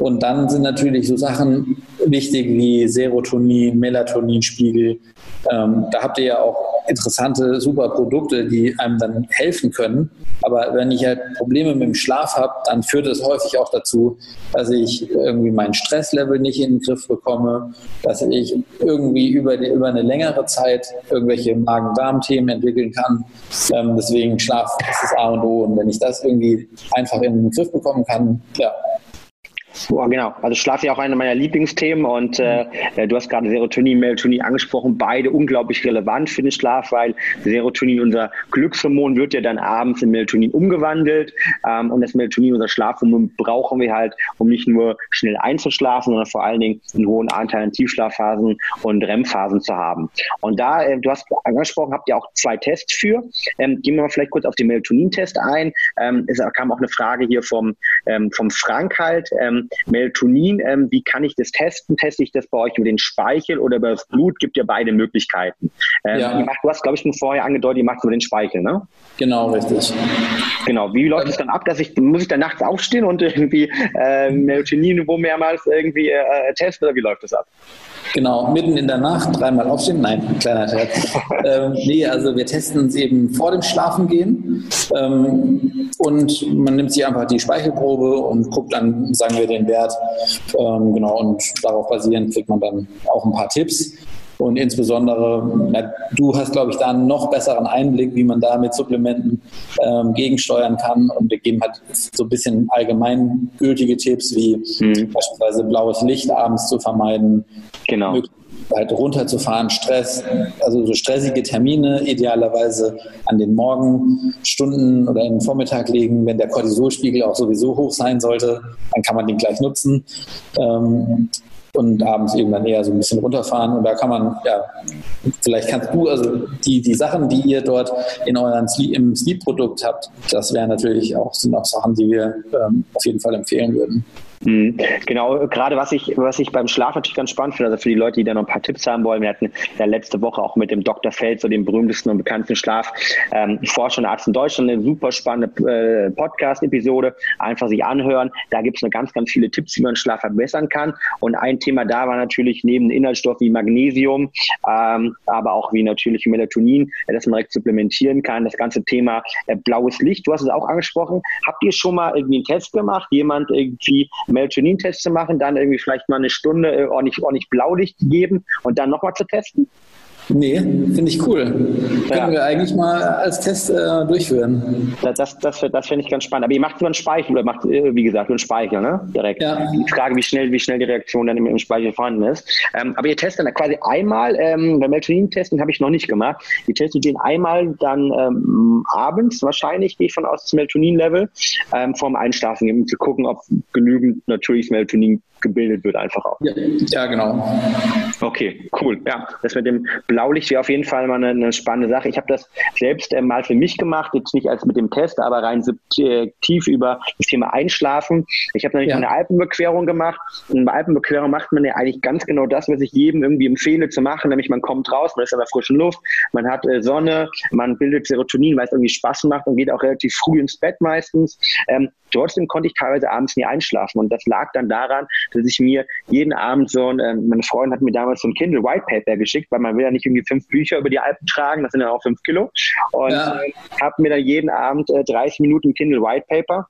C: Und dann sind natürlich so Sachen wichtig wie Serotonin, Melatoninspiegel. Ähm, da habt ihr ja auch interessante, super Produkte, die einem dann helfen können. Aber wenn ich halt Probleme mit dem Schlaf habe, dann führt es häufig auch dazu, dass ich irgendwie mein Stresslevel nicht in den Griff bekomme, dass ich irgendwie über, die, über eine längere Zeit irgendwelche Magen-Darm-Themen entwickeln kann. Ähm, deswegen Schlaf ist das A und O. Und wenn ich das irgendwie einfach in den Griff bekommen kann, ja,
A: Boah, genau. Also Schlaf ist ja auch eine meiner Lieblingsthemen und äh, du hast gerade Serotonin, Melatonin angesprochen, beide unglaublich relevant für den Schlaf, weil Serotonin, unser Glückshormon, wird ja dann abends in Melatonin umgewandelt ähm, und das Melatonin, unser Schlafhormon, brauchen wir halt, um nicht nur schnell einzuschlafen, sondern vor allen Dingen einen hohen Anteil an Tiefschlafphasen und REM-Phasen zu haben. Und da, äh, du hast angesprochen, habt ihr auch zwei Tests für. Ähm, gehen wir mal vielleicht kurz auf den Melatonin-Test ein. Ähm, es kam auch eine Frage hier vom, ähm, vom Frank halt. Ähm, Melatonin, ähm, wie kann ich das testen? Teste ich das bei euch über den Speichel oder über das Blut? Gibt ja beide Möglichkeiten. Ähm, ja. macht, du hast, glaube ich, schon vorher angedeutet, ihr macht es über den Speichel, ne?
C: Genau, richtig.
A: Genau. Wie läuft es dann ab, dass ich, muss ich dann nachts aufstehen und irgendwie äh, Melatonin wo mehrmals irgendwie äh, testen oder wie läuft das ab?
C: Genau, mitten in der Nacht dreimal aufstehen. Nein, kleiner Scherz. *laughs* ähm, nee, also wir testen es eben vor dem Schlafengehen ähm, und man nimmt sich einfach die Speichelprobe und guckt dann, sagen wir, den Wert. Ähm, genau, und darauf basierend kriegt man dann auch ein paar Tipps. Und insbesondere, na, du hast, glaube ich, da einen noch besseren Einblick, wie man da mit Supplementen ähm, gegensteuern kann. Und wir geben halt so ein bisschen allgemeingültige Tipps, wie mhm. beispielsweise blaues Licht abends zu vermeiden.
A: Genau.
C: halt runterzufahren, Stress, also so stressige Termine idealerweise an den Morgenstunden oder in den Vormittag legen, wenn der Cortisolspiegel auch sowieso hoch sein sollte, dann kann man den gleich nutzen. Ähm, und abends irgendwann eher so ein bisschen runterfahren. Und da kann man, ja, vielleicht kannst du, also die, die Sachen, die ihr dort in euren Sleep, im Sleep-Produkt habt, das wären natürlich auch, sind auch Sachen, die wir ähm, auf jeden Fall empfehlen würden.
A: Mhm. Genau, gerade was ich, was ich beim Schlaf natürlich ganz spannend finde, also für die Leute, die da noch ein paar Tipps haben wollen, wir hatten ja letzte Woche auch mit dem Dr. Feld, so dem berühmtesten und bekanntesten Schlafforscher ähm, Arzt in Deutschland, eine super spannende äh, Podcast-Episode, einfach sich anhören. Da gibt es eine ganz, ganz viele Tipps, wie man Schlaf verbessern kann. Und ein Thema da war natürlich neben Inhaltsstoffen wie Magnesium, ähm, aber auch wie natürlich Melatonin, äh, dass man direkt supplementieren kann. Das ganze Thema äh, blaues Licht, du hast es auch angesprochen. Habt ihr schon mal irgendwie einen Test gemacht? Jemand irgendwie Melatonin-Test zu machen, dann irgendwie vielleicht mal eine Stunde äh, ordentlich, ordentlich Blaulicht geben und dann nochmal zu testen?
C: Nee, finde ich cool. Ja. Können wir eigentlich mal als Test äh, durchführen.
A: Das, das, das, das finde ich ganz spannend. Aber ihr macht über einen Speichel oder macht, äh, wie gesagt, über einen Speichel, ne? Direkt. Ja. Die Frage, wie schnell, wie schnell die Reaktion dann im, im Speichel vorhanden ist. Ähm, aber ihr testet dann quasi einmal, ähm, beim Melatonin-Testen habe ich noch nicht gemacht. Ihr testet den einmal dann ähm, abends, wahrscheinlich, gehe ich von aus, das Melatonin-Level, ähm, vorm Einschlafen, um zu gucken, ob genügend natürliches Melatonin gebildet wird einfach auch.
C: Ja, ja, genau.
A: Okay, cool. Ja, das mit dem Blaulicht wäre auf jeden Fall mal eine, eine spannende Sache. Ich habe das selbst äh, mal für mich gemacht, jetzt nicht als mit dem Test, aber rein subjektiv über das Thema Einschlafen. Ich habe nämlich ja. eine Alpenbequerung gemacht. Und bei Alpenbequerung macht man ja eigentlich ganz genau das, was ich jedem irgendwie empfehle zu machen, nämlich man kommt raus, man ist in der frischen Luft, man hat äh, Sonne, man bildet Serotonin, weil es irgendwie Spaß macht und geht auch relativ früh ins Bett meistens. Ähm, trotzdem konnte ich teilweise abends nie einschlafen und das lag dann daran, dass ich mir jeden Abend so ein, ähm, meine Freundin hat mir damals so ein Kindle White Paper geschickt, weil man will ja nicht irgendwie fünf Bücher über die Alpen tragen, das sind ja auch fünf Kilo. Und ja. äh, habe mir dann jeden Abend äh, 30 Minuten Kindle White Paper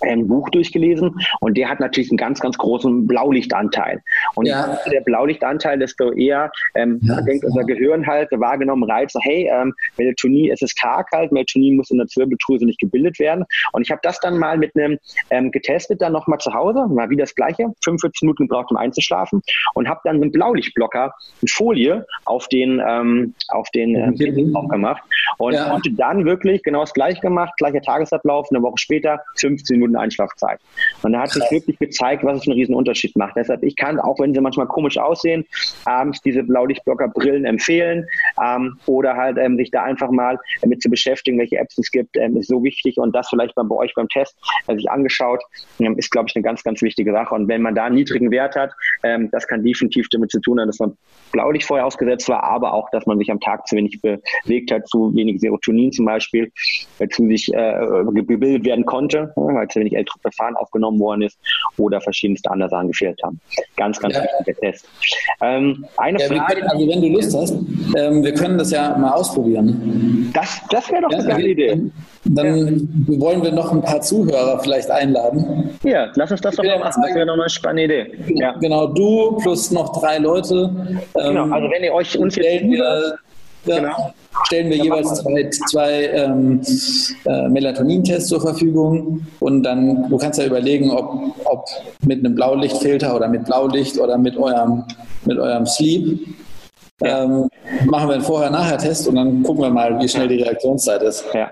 A: ein Buch durchgelesen und der hat natürlich einen ganz, ganz großen Blaulichtanteil. Und ja. der Blaulichtanteil, desto eher ähm, ja. denkt unser Gehirn halt wahrgenommen Reiz, hey, ähm, Melatonin, es ist Tag halt, Melatonin muss in der Zirbeldrüse nicht gebildet werden. Und ich habe das dann mal mit einem ähm, getestet, dann nochmal zu Hause, mal wie das gleiche, 45 Minuten gebraucht, um einzuschlafen und habe dann einen Blaulichtblocker, eine Folie auf den, ähm, auf den ähm, drauf gemacht und ja. konnte dann wirklich genau das gleiche gemacht, gleicher Tagesablauf, eine Woche später, 15 Minuten Einschlafzeit. Und da hat sich wirklich gezeigt, was es für einen riesen Unterschied macht. Deshalb, ich kann, auch wenn sie manchmal komisch aussehen, abends diese Blaulichtblocker-Brillen empfehlen ähm, oder halt ähm, sich da einfach mal damit zu beschäftigen, welche Apps es gibt, ähm, ist so wichtig und das vielleicht mal bei euch beim Test äh, sich angeschaut, ähm, ist, glaube ich, eine ganz, ganz wichtige Sache. Und wenn man da einen niedrigen Wert hat, ähm, das kann definitiv damit zu tun haben, dass man Blaulicht vorher ausgesetzt war, aber auch, dass man sich am Tag zu wenig bewegt hat, zu wenig Serotonin zum Beispiel, äh, zu sich äh, gebildet werden konnte, weil zu wenig L-Tryptophan aufgenommen worden ist oder verschiedenste andere Sachen gefehlt haben. Ganz, ganz ja. wichtiger Test.
C: Ähm, eine ja, Frage. Können, also wenn du Lust hast, ähm, wir können das ja mal ausprobieren.
A: Das, das wäre doch ja, eine geile Idee.
C: Dann ja. wollen wir noch ein paar Zuhörer vielleicht einladen.
A: Ja, lass uns das doch mal machen. Das wäre noch eine spannende Idee.
C: Ja. Genau, du plus noch drei Leute.
A: Genau, ähm, also wenn ihr euch uns jetzt
C: ja, genau. stellen wir jeweils zwei, zwei ähm, äh, Melatonin-Tests zur Verfügung. Und dann, du kannst ja überlegen, ob, ob mit einem Blaulichtfilter oder mit Blaulicht oder mit eurem, mit eurem Sleep ja. Ähm, machen wir einen Vorher-Nachher-Test und dann gucken wir mal, wie schnell die Reaktionszeit ist.
A: Ja.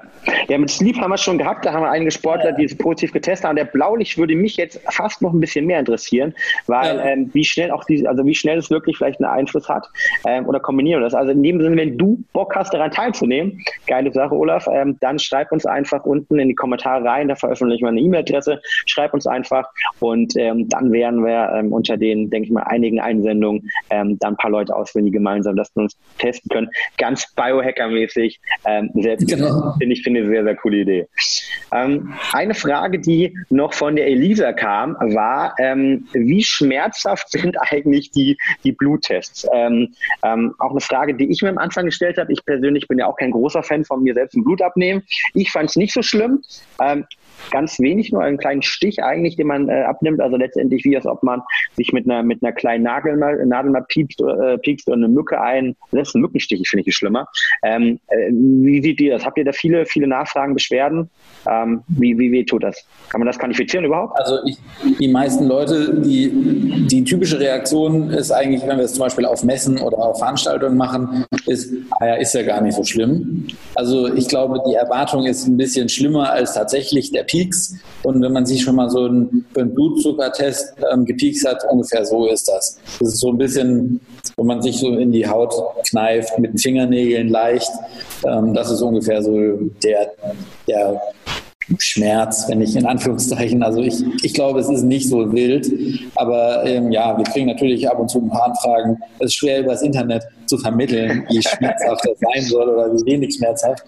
A: Ja, mit Sleep haben wir schon gehabt. Da haben wir einige Sportler, die es positiv getestet haben. Der Blaulicht würde mich jetzt fast noch ein bisschen mehr interessieren, weil ja. ähm, wie schnell auch diese, also wie schnell es wirklich vielleicht einen Einfluss hat ähm, oder kombinieren wir das. Also in dem Sinne, wenn du Bock hast, daran teilzunehmen, geile Sache, Olaf, ähm, dann schreib uns einfach unten in die Kommentare rein. Da veröffentlichen wir eine E-Mail-Adresse. Schreib uns einfach und ähm, dann werden wir ähm, unter den, denke ich mal, einigen Einsendungen dann ein paar Leute auswählen, die gemeinsam das mit uns testen können. Ganz Biohacker-mäßig. Ähm, selbst genau. finde ich, finde eine sehr, sehr coole Idee. Ähm, eine Frage, die noch von der Elisa kam, war, ähm, wie schmerzhaft sind eigentlich die, die Bluttests? Ähm, ähm, auch eine Frage, die ich mir am Anfang gestellt habe. Ich persönlich bin ja auch kein großer Fan von mir selbst ein Blut abnehmen. Ich fand es nicht so schlimm. Ganz wenig, nur einen kleinen Stich eigentlich, den man äh, abnimmt. Also letztendlich wie als ob man sich mit einer mit einer kleinen Nagel mal, Nadel mal piekst, äh, piekst und eine Mücke ein. Das ist ein Mückenstich, finde ich schlimmer. Ähm, äh, wie sieht ihr das? Habt ihr da viele, viele Nachfragen, Beschwerden? Ähm, wie, wie weh tut das? Kann man das quantifizieren überhaupt?
C: Also ich, die meisten Leute, die, die typische Reaktion ist eigentlich, wenn wir es zum Beispiel auf Messen oder auf Veranstaltungen machen, ist, ah ja, ist ja gar nicht so schlimm. Also ich glaube, die Erwartung ist ein bisschen schlimmer als tatsächlich der Peaks. Und wenn man sich schon mal so einen, einen Blutzuckertest ähm, gepiekst hat, ungefähr so ist das. Das ist so ein bisschen, wenn man sich so in die Haut kneift, mit den Fingernägeln leicht. Ähm, das ist ungefähr so der, der Schmerz, wenn ich in Anführungszeichen, also ich, ich glaube, es ist nicht so wild, aber ähm, ja, wir kriegen natürlich ab und zu ein paar Anfragen. Es ist schwer übers Internet zu vermitteln, wie schmerzhaft das sein soll oder wie wenig schmerzhaft.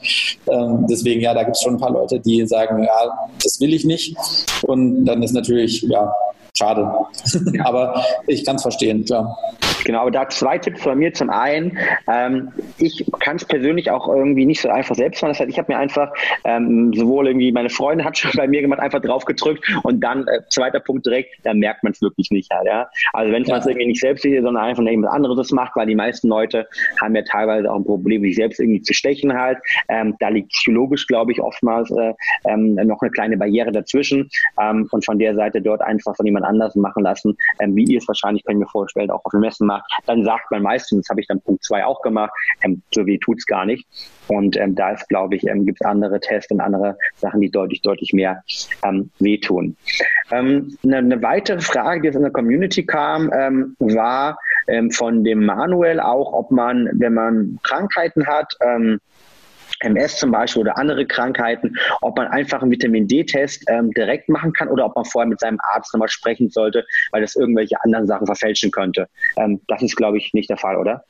C: Ähm, deswegen, ja, da gibt es schon ein paar Leute, die sagen, ja, das will ich nicht. Und dann ist natürlich, ja, schade. aber ich kann es verstehen, klar.
A: Genau, aber da zwei Tipps von mir. Zum einen, ähm, ich kann es persönlich auch irgendwie nicht so einfach selbst machen. Das heißt, ich habe mir einfach ähm, sowohl irgendwie meine Freundin hat schon *laughs* bei mir gemacht, einfach drauf gedrückt und dann äh, zweiter Punkt direkt, da merkt man es wirklich nicht halt, ja. Also wenn man es irgendwie nicht selbst sieht, sondern einfach jemand anderes das macht, weil die meisten Leute haben ja teilweise auch ein Problem, sich selbst irgendwie zu stechen halt. Ähm, da liegt psychologisch, glaube ich, oftmals äh, ähm, noch eine kleine Barriere dazwischen ähm, und von der Seite dort einfach von jemand anders machen lassen, ähm, wie ihr es wahrscheinlich, kann ich mir vorstellen, auch auf dem Messen macht, dann sagt man meistens, das habe ich dann Punkt zwei auch gemacht, ähm, so wie tut's gar nicht. Und ähm, da ist, glaube ich, gibt es andere Tests und andere Sachen, die deutlich, deutlich mehr wehtun. Eine, eine weitere Frage, die aus in der Community kam, war ähm, von dem Manuel auch, ob man, wenn man Krankheiten hat, ähm, MS zum Beispiel oder andere Krankheiten, ob man einfach einen Vitamin D-Test ähm, direkt machen kann oder ob man vorher mit seinem Arzt nochmal sprechen sollte, weil das irgendwelche anderen Sachen verfälschen könnte. Ähm, das ist, glaube ich, nicht der Fall, oder?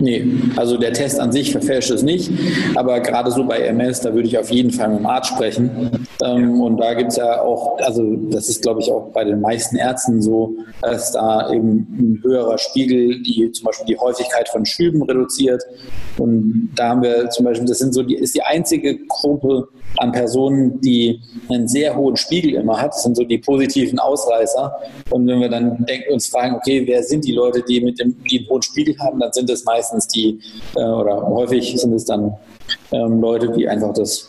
C: Nee, also der Test an sich verfälscht es nicht, aber gerade so bei MS, da würde ich auf jeden Fall mit dem Arzt sprechen. Ähm, und da gibt es ja auch, also das ist glaube ich auch bei den meisten Ärzten so, dass da eben ein höherer Spiegel, die zum Beispiel die Häufigkeit von Schüben reduziert. Und da haben wir zum Beispiel, das sind so die, ist die einzige Gruppe an Personen, die einen sehr hohen Spiegel immer hat. Das sind so die positiven Ausreißer. Und wenn wir dann denken, uns fragen, okay, wer sind die Leute, die mit dem die einen hohen Spiegel haben, dann sind es meistens die, äh, oder häufig sind es dann ähm, Leute, die einfach das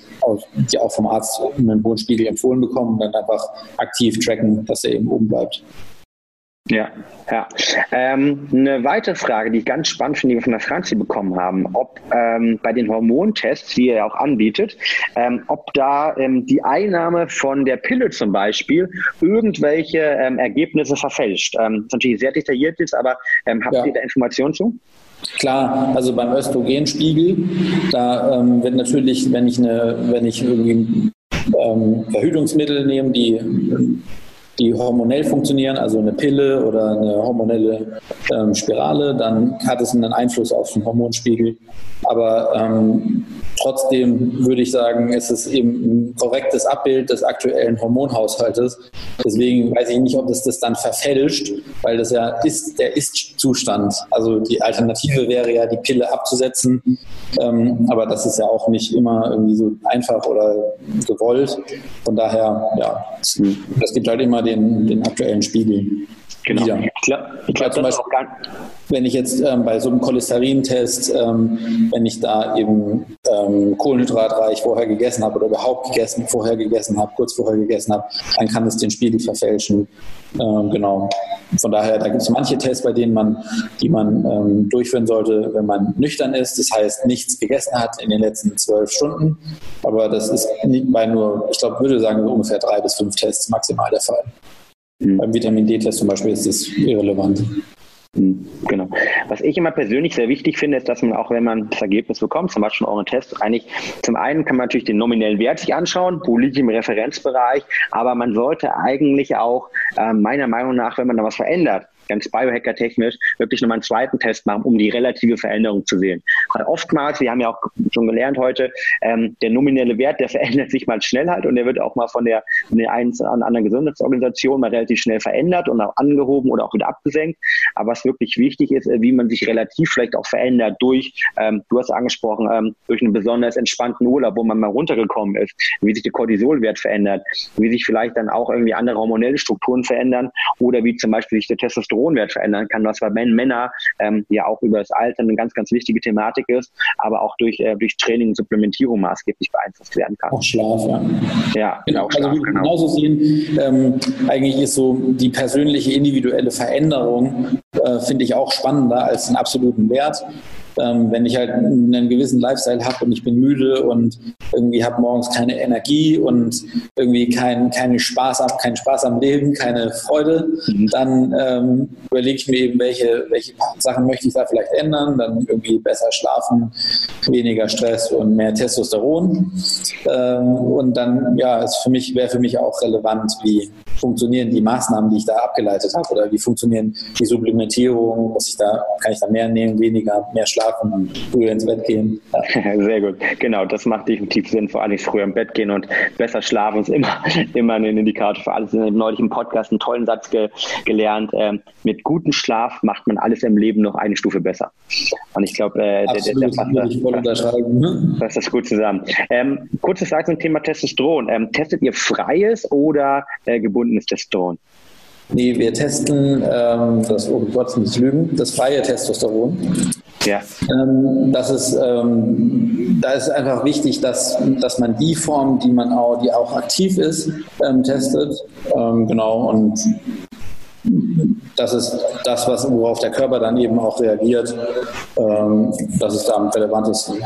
C: die auch vom Arzt einen hohen Spiegel empfohlen bekommen und dann einfach aktiv tracken, dass er eben oben bleibt.
A: Ja, ja. Ähm, eine weitere Frage, die ich ganz spannend finde, die wir von der Franzi bekommen haben, ob ähm, bei den Hormontests, die er auch anbietet, ähm, ob da ähm, die Einnahme von der Pille zum Beispiel irgendwelche ähm, Ergebnisse verfälscht. Ähm, das ist natürlich sehr detailliert ist, aber habt ja. ihr da Informationen zu?
C: Klar, also beim Östrogenspiegel, da ähm, wird natürlich, wenn ich eine, wenn ich irgendwie ähm, Verhütungsmittel nehme, die die hormonell funktionieren, also eine Pille oder eine hormonelle ähm, Spirale, dann hat es einen Einfluss auf den Hormonspiegel. Aber ähm, trotzdem würde ich sagen, ist es eben ein korrektes Abbild des aktuellen Hormonhaushaltes. Deswegen weiß ich nicht, ob es das dann verfälscht, weil das ja ist der Ist-Zustand. Also die Alternative wäre ja, die Pille abzusetzen. Ähm, aber das ist ja auch nicht immer irgendwie so einfach oder gewollt. Von daher, ja, es gibt halt immer den, den aktuellen Spiegel. Genau. Wieder. Ich glaube, glaub, zum Beispiel, wenn ich jetzt ähm, bei so einem Cholesterintest, ähm, wenn ich da eben ähm, kohlenhydratreich vorher gegessen habe oder überhaupt gegessen, vorher gegessen habe, kurz vorher gegessen habe, dann kann es den Spiegel verfälschen. Ähm, genau. Von daher, da gibt es manche Tests, bei denen man, die man ähm, durchführen sollte, wenn man nüchtern ist. Das heißt, nichts gegessen hat in den letzten zwölf Stunden. Aber das ist bei nur, ich glaube, würde sagen, ungefähr drei bis fünf Tests maximal der Fall. Mhm. Beim Vitamin D-Test zum Beispiel ist das irrelevant.
A: Mhm. Genau. Was ich immer persönlich sehr wichtig finde, ist, dass man auch, wenn man das Ergebnis bekommt, zum Beispiel euren Test, eigentlich zum einen kann man natürlich den nominellen Wert sich anschauen, wo liegt im Referenzbereich, aber man sollte eigentlich auch äh, meiner Meinung nach, wenn man da was verändert, ganz biohacker-technisch, wirklich nochmal einen zweiten Test machen, um die relative Veränderung zu sehen. Weil oftmals, wir haben ja auch schon gelernt heute, ähm, der nominelle Wert, der *laughs* verändert sich mal schnell halt und der wird auch mal von der, von der einen an anderen Gesundheitsorganisation mal relativ schnell verändert und auch angehoben oder auch wieder abgesenkt. Aber was wirklich wichtig ist, äh, wie man sich relativ vielleicht auch verändert durch, ähm, du hast angesprochen, ähm, durch einen besonders entspannten Urlaub, wo man mal runtergekommen ist, wie sich der Cortisolwert verändert, wie sich vielleicht dann auch irgendwie andere hormonelle Strukturen verändern oder wie zum Beispiel sich der Testosteronwert verändern kann, was bei Männer ähm, ja auch über das Alter eine ganz, ganz wichtige Thematik ist, aber auch durch, äh, durch Training und Supplementierung maßgeblich beeinflusst werden kann.
C: Auch Schlaf, ja. Ja, genau. Also Schlaf, genau. genauso sehen, ähm, eigentlich ist so die persönliche individuelle Veränderung, äh, finde ich auch spannender als den absoluten Wert ähm, wenn ich halt einen gewissen Lifestyle habe und ich bin müde und irgendwie habe morgens keine Energie und irgendwie keinen kein Spaß, am, keinen Spaß am Leben, keine Freude, mhm. dann ähm, überlege ich mir eben, welche, welche Sachen möchte ich da vielleicht ändern, dann irgendwie besser schlafen, weniger Stress und mehr Testosteron. Ähm, und dann, ja, ist für mich, wäre für mich auch relevant, wie funktionieren die Maßnahmen, die ich da abgeleitet habe oder wie funktionieren die Supplementierungen, muss ich da, kann ich da mehr nehmen, weniger, mehr schlafen schlafen und früher ins Bett gehen.
A: Ja. *laughs* Sehr gut. Genau, das macht definitiv Sinn, vor allem früher im Bett gehen und besser schlafen ist immer, *laughs* immer ein Indikator für alles. Ich habe neulich im Podcast einen tollen Satz ge gelernt. Ähm, mit gutem Schlaf macht man alles im Leben noch eine Stufe besser. Und ich glaube, äh, der, der, der passt das, ne? das ist gut zusammen. Ähm, kurzes Frage zum Thema Testosteron. Ähm, testet ihr freies oder äh, gebundenes Testosteron?
C: Nee, wir testen, ähm, das, oh Gott, nicht lügen, das freie Testosteron. Ja. Ähm, das ist, ähm, da ist einfach wichtig, dass, dass man die Form, die man auch, die auch aktiv ist, ähm, testet. Ähm, genau. Und das ist das, was, worauf der Körper dann eben auch reagiert. Ähm, das ist da am relevantesten.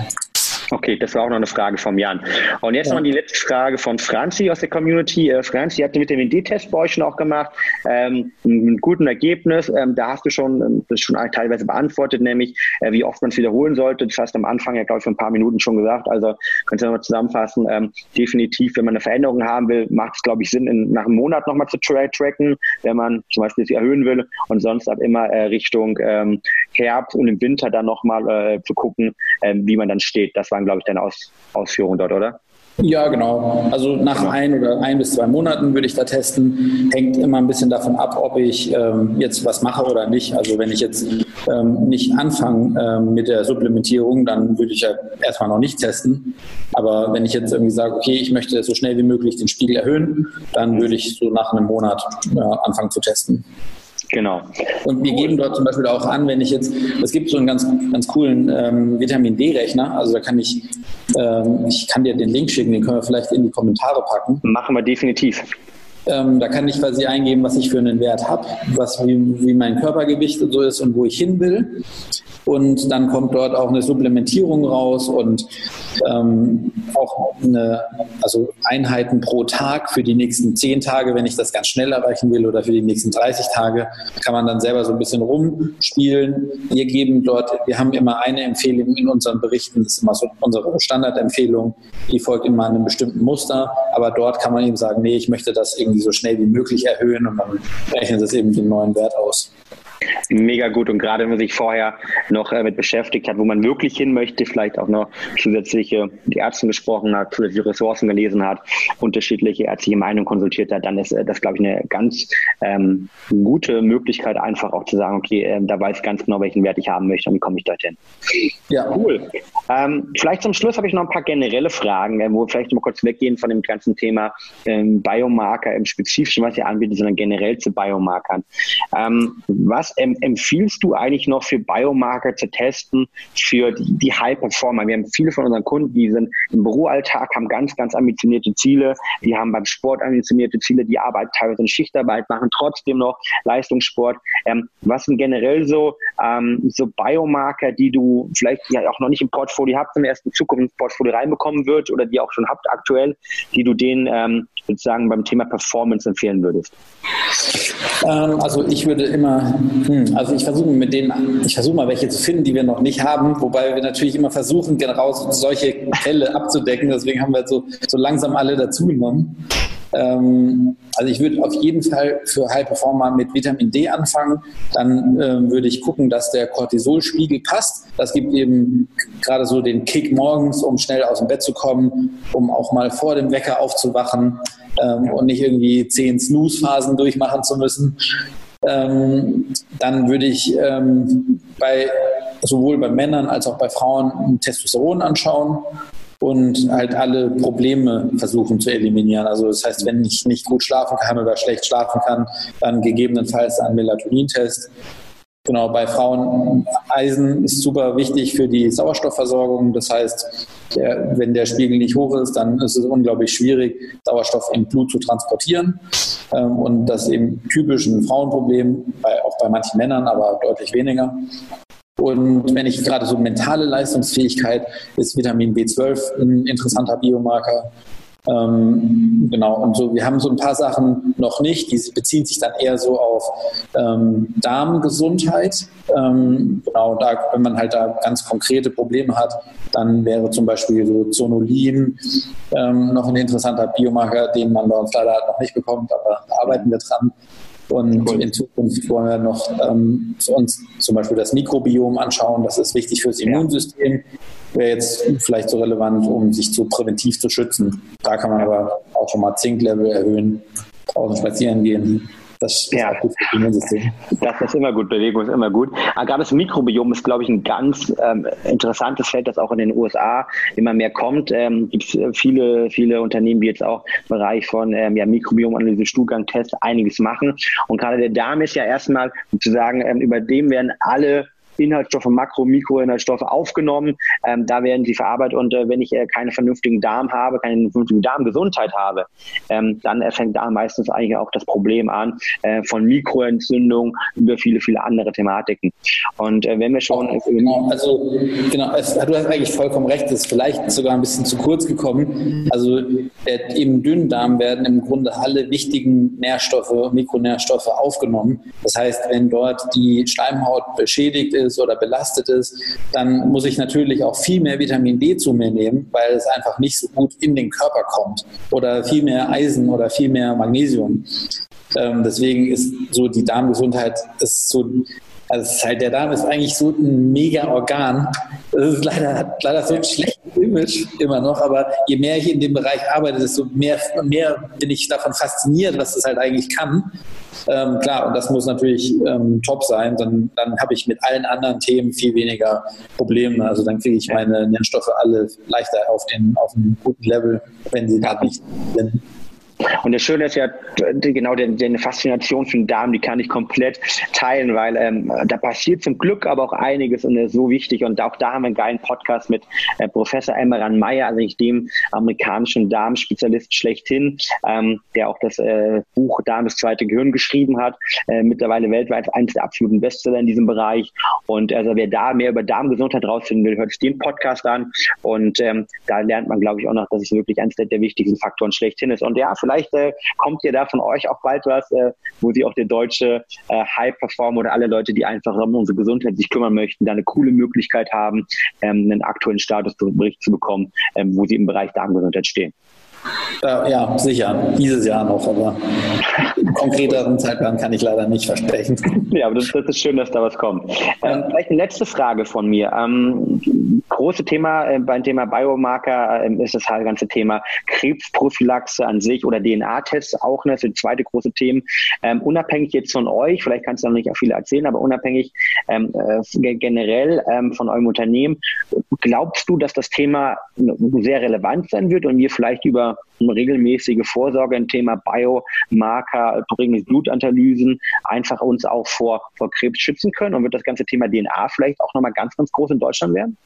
A: Okay, das war auch noch eine Frage vom Jan. Und jetzt ja. noch die letzte Frage von Franzi aus der Community. Äh, Franzi hat den Vitamin D-Test bei euch schon auch gemacht, ähm, mit gutem Ergebnis. Ähm, da hast du schon ähm, das schon teilweise beantwortet, nämlich äh, wie oft man es wiederholen sollte. Das hast du am Anfang ja, glaube ich, vor ein paar Minuten schon gesagt. Also könnt ihr nochmal zusammenfassen. Ähm, definitiv, wenn man eine Veränderung haben will, macht es, glaube ich, Sinn, in, nach einem Monat nochmal zu tra tracken, wenn man zum Beispiel sie erhöhen will und sonst ab immer äh, Richtung ähm, Herbst und im Winter dann nochmal äh, zu gucken, äh, wie man dann steht. Das waren, glaube ich, deine Aus Ausführungen dort, oder?
C: Ja, genau. Also nach genau. ein oder ein bis zwei Monaten würde ich da testen. Hängt immer ein bisschen davon ab, ob ich ähm, jetzt was mache oder nicht. Also wenn ich jetzt ähm, nicht anfange ähm, mit der Supplementierung, dann würde ich ja erstmal noch nicht testen. Aber wenn ich jetzt irgendwie sage, okay, ich möchte so schnell wie möglich den Spiegel erhöhen, dann würde ich so nach einem Monat ja, anfangen zu testen.
A: Genau.
C: Und wir geben dort zum Beispiel auch an, wenn ich jetzt, es gibt so einen ganz, ganz coolen ähm, Vitamin D-Rechner, also da kann ich, ähm, ich kann dir den Link schicken, den können wir vielleicht in die Kommentare packen.
A: Machen wir definitiv.
C: Ähm, da kann ich quasi eingeben, was ich für einen Wert habe, was wie, wie mein Körpergewicht und so ist und wo ich hin will. Und dann kommt dort auch eine Supplementierung raus und ähm, auch eine, also Einheiten pro Tag für die nächsten zehn Tage, wenn ich das ganz schnell erreichen will, oder für die nächsten 30 Tage, kann man dann selber so ein bisschen rumspielen. Wir geben dort, wir haben immer eine Empfehlung in unseren Berichten, das ist immer so unsere Standardempfehlung, die folgt immer einem bestimmten Muster, aber dort kann man eben sagen, nee, ich möchte das irgendwie so schnell wie möglich erhöhen und dann rechnet es eben den neuen Wert aus
A: mega gut. Und gerade wenn man sich vorher noch äh, mit beschäftigt hat, wo man wirklich hin möchte, vielleicht auch noch zusätzliche die Ärzte gesprochen hat, zusätzliche Ressourcen gelesen hat, unterschiedliche ärztliche Meinungen konsultiert hat, dann ist äh, das, glaube ich, eine ganz ähm, gute Möglichkeit, einfach auch zu sagen, okay, äh, da weiß ich ganz genau, welchen Wert ich haben möchte und wie komme ich dorthin. Ja, cool. Ähm, vielleicht zum Schluss habe ich noch ein paar generelle Fragen, äh, wo wir vielleicht mal kurz weggehen von dem ganzen Thema ähm, Biomarker im Spezifischen, was ihr anbietet, sondern generell zu Biomarkern. Ähm, was ähm, empfiehlst du eigentlich noch für Biomarker zu testen für die, die High Performer? Wir haben viele von unseren Kunden, die sind im Büroalltag, haben ganz, ganz ambitionierte Ziele, die haben beim Sport ambitionierte Ziele, die arbeiten teilweise in Schichtarbeit, machen trotzdem noch Leistungssport. Ähm, was sind generell so, ähm, so Biomarker, die du vielleicht ja auch noch nicht im Portfolio habt, im ersten Zukunft ins Portfolio reinbekommen wird oder die auch schon habt aktuell, die du denen ähm, sozusagen beim Thema Performance empfehlen würdest?
C: Ähm, also ich würde immer, hm, also ich versuche mit denen, ich versuche mal welche zu finden, die wir noch nicht haben, wobei wir natürlich immer versuchen, genau solche Fälle abzudecken. Deswegen haben wir so, so langsam alle dazugenommen. Ähm, also ich würde auf jeden Fall für High Performer mit Vitamin D anfangen. Dann äh, würde ich gucken, dass der Cortisolspiegel passt. Das gibt eben gerade so den Kick morgens, um schnell aus dem Bett zu kommen, um auch mal vor dem Wecker aufzuwachen ähm, und nicht irgendwie zehn Snooze-Phasen durchmachen zu müssen. Ähm, dann würde ich ähm, bei sowohl bei Männern als auch bei Frauen Testosteron anschauen und halt alle Probleme versuchen zu eliminieren. Also das heißt, wenn ich nicht gut schlafen kann oder schlecht schlafen kann, dann gegebenenfalls ein Melatonin-Test. Genau, bei Frauen Eisen ist super wichtig für die Sauerstoffversorgung. Das heißt, der, wenn der Spiegel nicht hoch ist, dann ist es unglaublich schwierig, Sauerstoff im Blut zu transportieren. Ähm, und das ist eben typisch ein Frauenproblem, bei, auch bei manchen Männern, aber deutlich weniger. Und wenn ich gerade so mentale Leistungsfähigkeit ist Vitamin B12 ein interessanter Biomarker. Ähm, genau, und so, wir haben so ein paar Sachen noch nicht, die beziehen sich dann eher so auf ähm, Darmgesundheit. Ähm, genau, da, wenn man halt da ganz konkrete Probleme hat, dann wäre zum Beispiel so Zonulin ähm, noch ein interessanter Biomarker, den man bei uns leider noch nicht bekommt, aber da arbeiten wir dran. Und cool. in Zukunft wollen wir noch ähm, uns zum Beispiel das Mikrobiom anschauen. Das ist wichtig fürs Immunsystem. Wäre jetzt vielleicht so relevant, um sich zu präventiv zu schützen. Da kann man aber auch schon mal Zinklevel erhöhen, draußen spazieren gehen.
A: Das ja. ist gut für Immunsystem. Das ist immer gut, Bewegung ist immer gut. Aber gerade das Mikrobiom ist, glaube ich, ein ganz ähm, interessantes Feld, das auch in den USA immer mehr kommt. Ähm, Gibt es viele, viele Unternehmen, die jetzt auch im Bereich von ähm, ja, Mikrobiomanalyse, Stuhlgang, Test einiges machen. Und gerade der Darm ist ja erstmal sozusagen, ähm, über dem werden alle Inhaltsstoffe, Makro-, Mikroinhaltsstoffe aufgenommen. Ähm, da werden sie verarbeitet und äh, wenn ich äh, keinen vernünftigen Darm habe, keine vernünftige Darmgesundheit habe, ähm, dann fängt da meistens eigentlich auch das Problem an äh, von Mikroentzündung über viele, viele andere Thematiken. Und äh, wenn wir schon...
C: Genau, also genau, es, du hast eigentlich vollkommen recht, das ist vielleicht sogar ein bisschen zu kurz gekommen. Also äh, im Dünndarm werden im Grunde alle wichtigen Nährstoffe, Mikronährstoffe aufgenommen. Das heißt, wenn dort die Schleimhaut beschädigt ist, ist oder belastet ist, dann muss ich natürlich auch viel mehr Vitamin D zu mir nehmen, weil es einfach nicht so gut in den Körper kommt. Oder viel mehr Eisen oder viel mehr Magnesium. Ähm, deswegen ist so die Darmgesundheit ist so also halt, der Darm ist eigentlich so ein mega Organ. Das ist leider, hat leider so ein schlechtes Image immer noch, aber je mehr ich in dem Bereich arbeite, desto mehr, mehr bin ich davon fasziniert, was das halt eigentlich kann. Ähm, klar, und das muss natürlich ähm, top sein. Dann, dann habe ich mit allen anderen Themen viel weniger Probleme. Also dann kriege ich meine Nährstoffe alle leichter auf den auf einen guten Level, wenn sie da nicht sind.
A: Und das Schöne ist ja, genau, die, Faszination für den Darm, die kann ich komplett teilen, weil ähm, da passiert zum Glück aber auch einiges und das ist so wichtig. Und auch da haben wir einen geilen Podcast mit äh, Professor Emmeran Meyer, also nicht dem amerikanischen Darmspezialist schlechthin, ähm, der auch das äh, Buch Darm das zweite Gehirn geschrieben hat, äh, mittlerweile weltweit eines der absoluten Bestseller in diesem Bereich. Und also wer da mehr über Darmgesundheit rausfinden will, hört sich den Podcast an. Und ähm, da lernt man, glaube ich, auch noch, dass es wirklich eines der, der wichtigsten Faktoren schlechthin ist. Und ja, vielleicht äh, kommt ihr da von euch auch bald was, äh, wo sie auch der deutsche äh, High-Performer oder alle Leute, die einfach um unsere Gesundheit sich kümmern möchten, da eine coole Möglichkeit haben, ähm, einen aktuellen Statusbericht zu bekommen, ähm, wo sie im Bereich Darmgesundheit stehen.
C: Äh, ja, sicher. Dieses Jahr noch, aber konkreteren Zeitplan kann ich leider nicht versprechen.
A: Ja, aber das, das ist schön, dass da was kommt. Ähm, vielleicht eine letzte Frage von mir. Ähm, große Thema äh, beim Thema Biomarker äh, ist das halt ganze Thema Krebsprophylaxe an sich oder DNA-Tests auch. Ne? Das sind zweite große Themen. Ähm, unabhängig jetzt von euch, vielleicht kannst du noch nicht auch viel erzählen, aber unabhängig ähm, äh, generell ähm, von eurem Unternehmen, glaubst du, dass das Thema sehr relevant sein wird und wir vielleicht über eine regelmäßige Vorsorge im Thema Biomarker, übrigens Blutanalysen, einfach uns auch vor, vor Krebs schützen können? Und wird das ganze Thema DNA vielleicht auch nochmal ganz, ganz groß in Deutschland werden?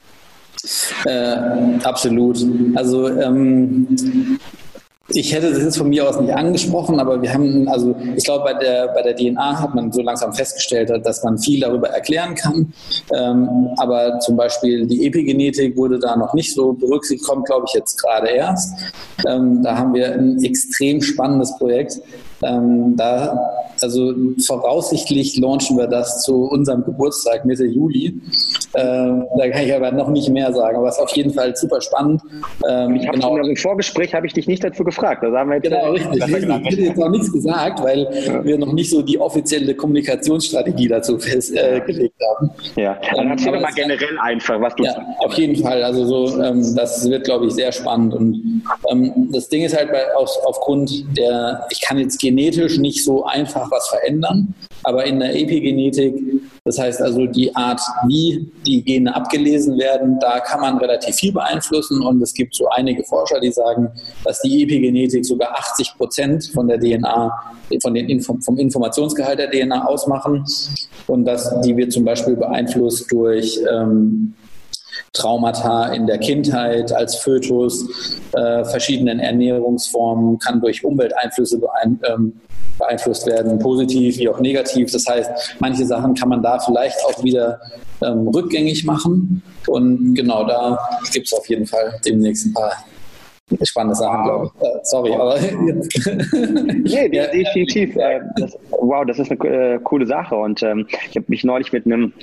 C: Äh, absolut. Also ähm, ich hätte das jetzt von mir aus nicht angesprochen, aber wir haben, also ich glaube, bei der, bei der DNA hat man so langsam festgestellt, dass man viel darüber erklären kann. Ähm, aber zum Beispiel die Epigenetik wurde da noch nicht so berücksichtigt, kommt, glaube ich, jetzt gerade erst. Ähm, da haben wir ein extrem spannendes Projekt. Ähm, da, also voraussichtlich launchen wir das zu unserem Geburtstag Mitte Juli. Ähm, da kann ich aber noch nicht mehr sagen, aber es ist auf jeden Fall super spannend.
A: Ähm, ich habe genau. im Vorgespräch habe ich dich nicht dazu gefragt gefragt. Das haben wir
C: jetzt genau, richtig. richtig. Ich hätte jetzt noch nichts gesagt, weil ja. wir noch nicht so die offizielle Kommunikationsstrategie dazu festgelegt äh, haben.
A: Ja, dann ähm, erzähl doch mal generell einfach, was du.
C: Ja, auf jeden Fall. Also so, ähm, das wird, glaube ich, sehr spannend. Und ähm, das Ding ist halt bei, auf, aufgrund der, ich kann jetzt genetisch nicht so einfach was verändern, aber in der Epigenetik das heißt also, die Art, wie die Gene abgelesen werden, da kann man relativ viel beeinflussen. Und es gibt so einige Forscher, die sagen, dass die Epigenetik sogar 80 Prozent von der DNA, von den vom Informationsgehalt der DNA ausmachen. Und dass die wird zum Beispiel beeinflusst durch ähm, Traumata in der Kindheit als Fötus, äh, verschiedenen Ernährungsformen, kann durch Umwelteinflüsse beein ähm, beeinflusst werden, positiv wie auch negativ. Das heißt, manche Sachen kann man da vielleicht auch wieder ähm, rückgängig machen. Und genau da gibt es auf jeden Fall demnächst ein paar spannende Sachen, glaube ich. Äh, sorry, aber. *laughs*
A: nee, definitiv. Äh, das, wow, das ist eine äh, coole Sache. Und ähm, ich habe mich neulich mit einem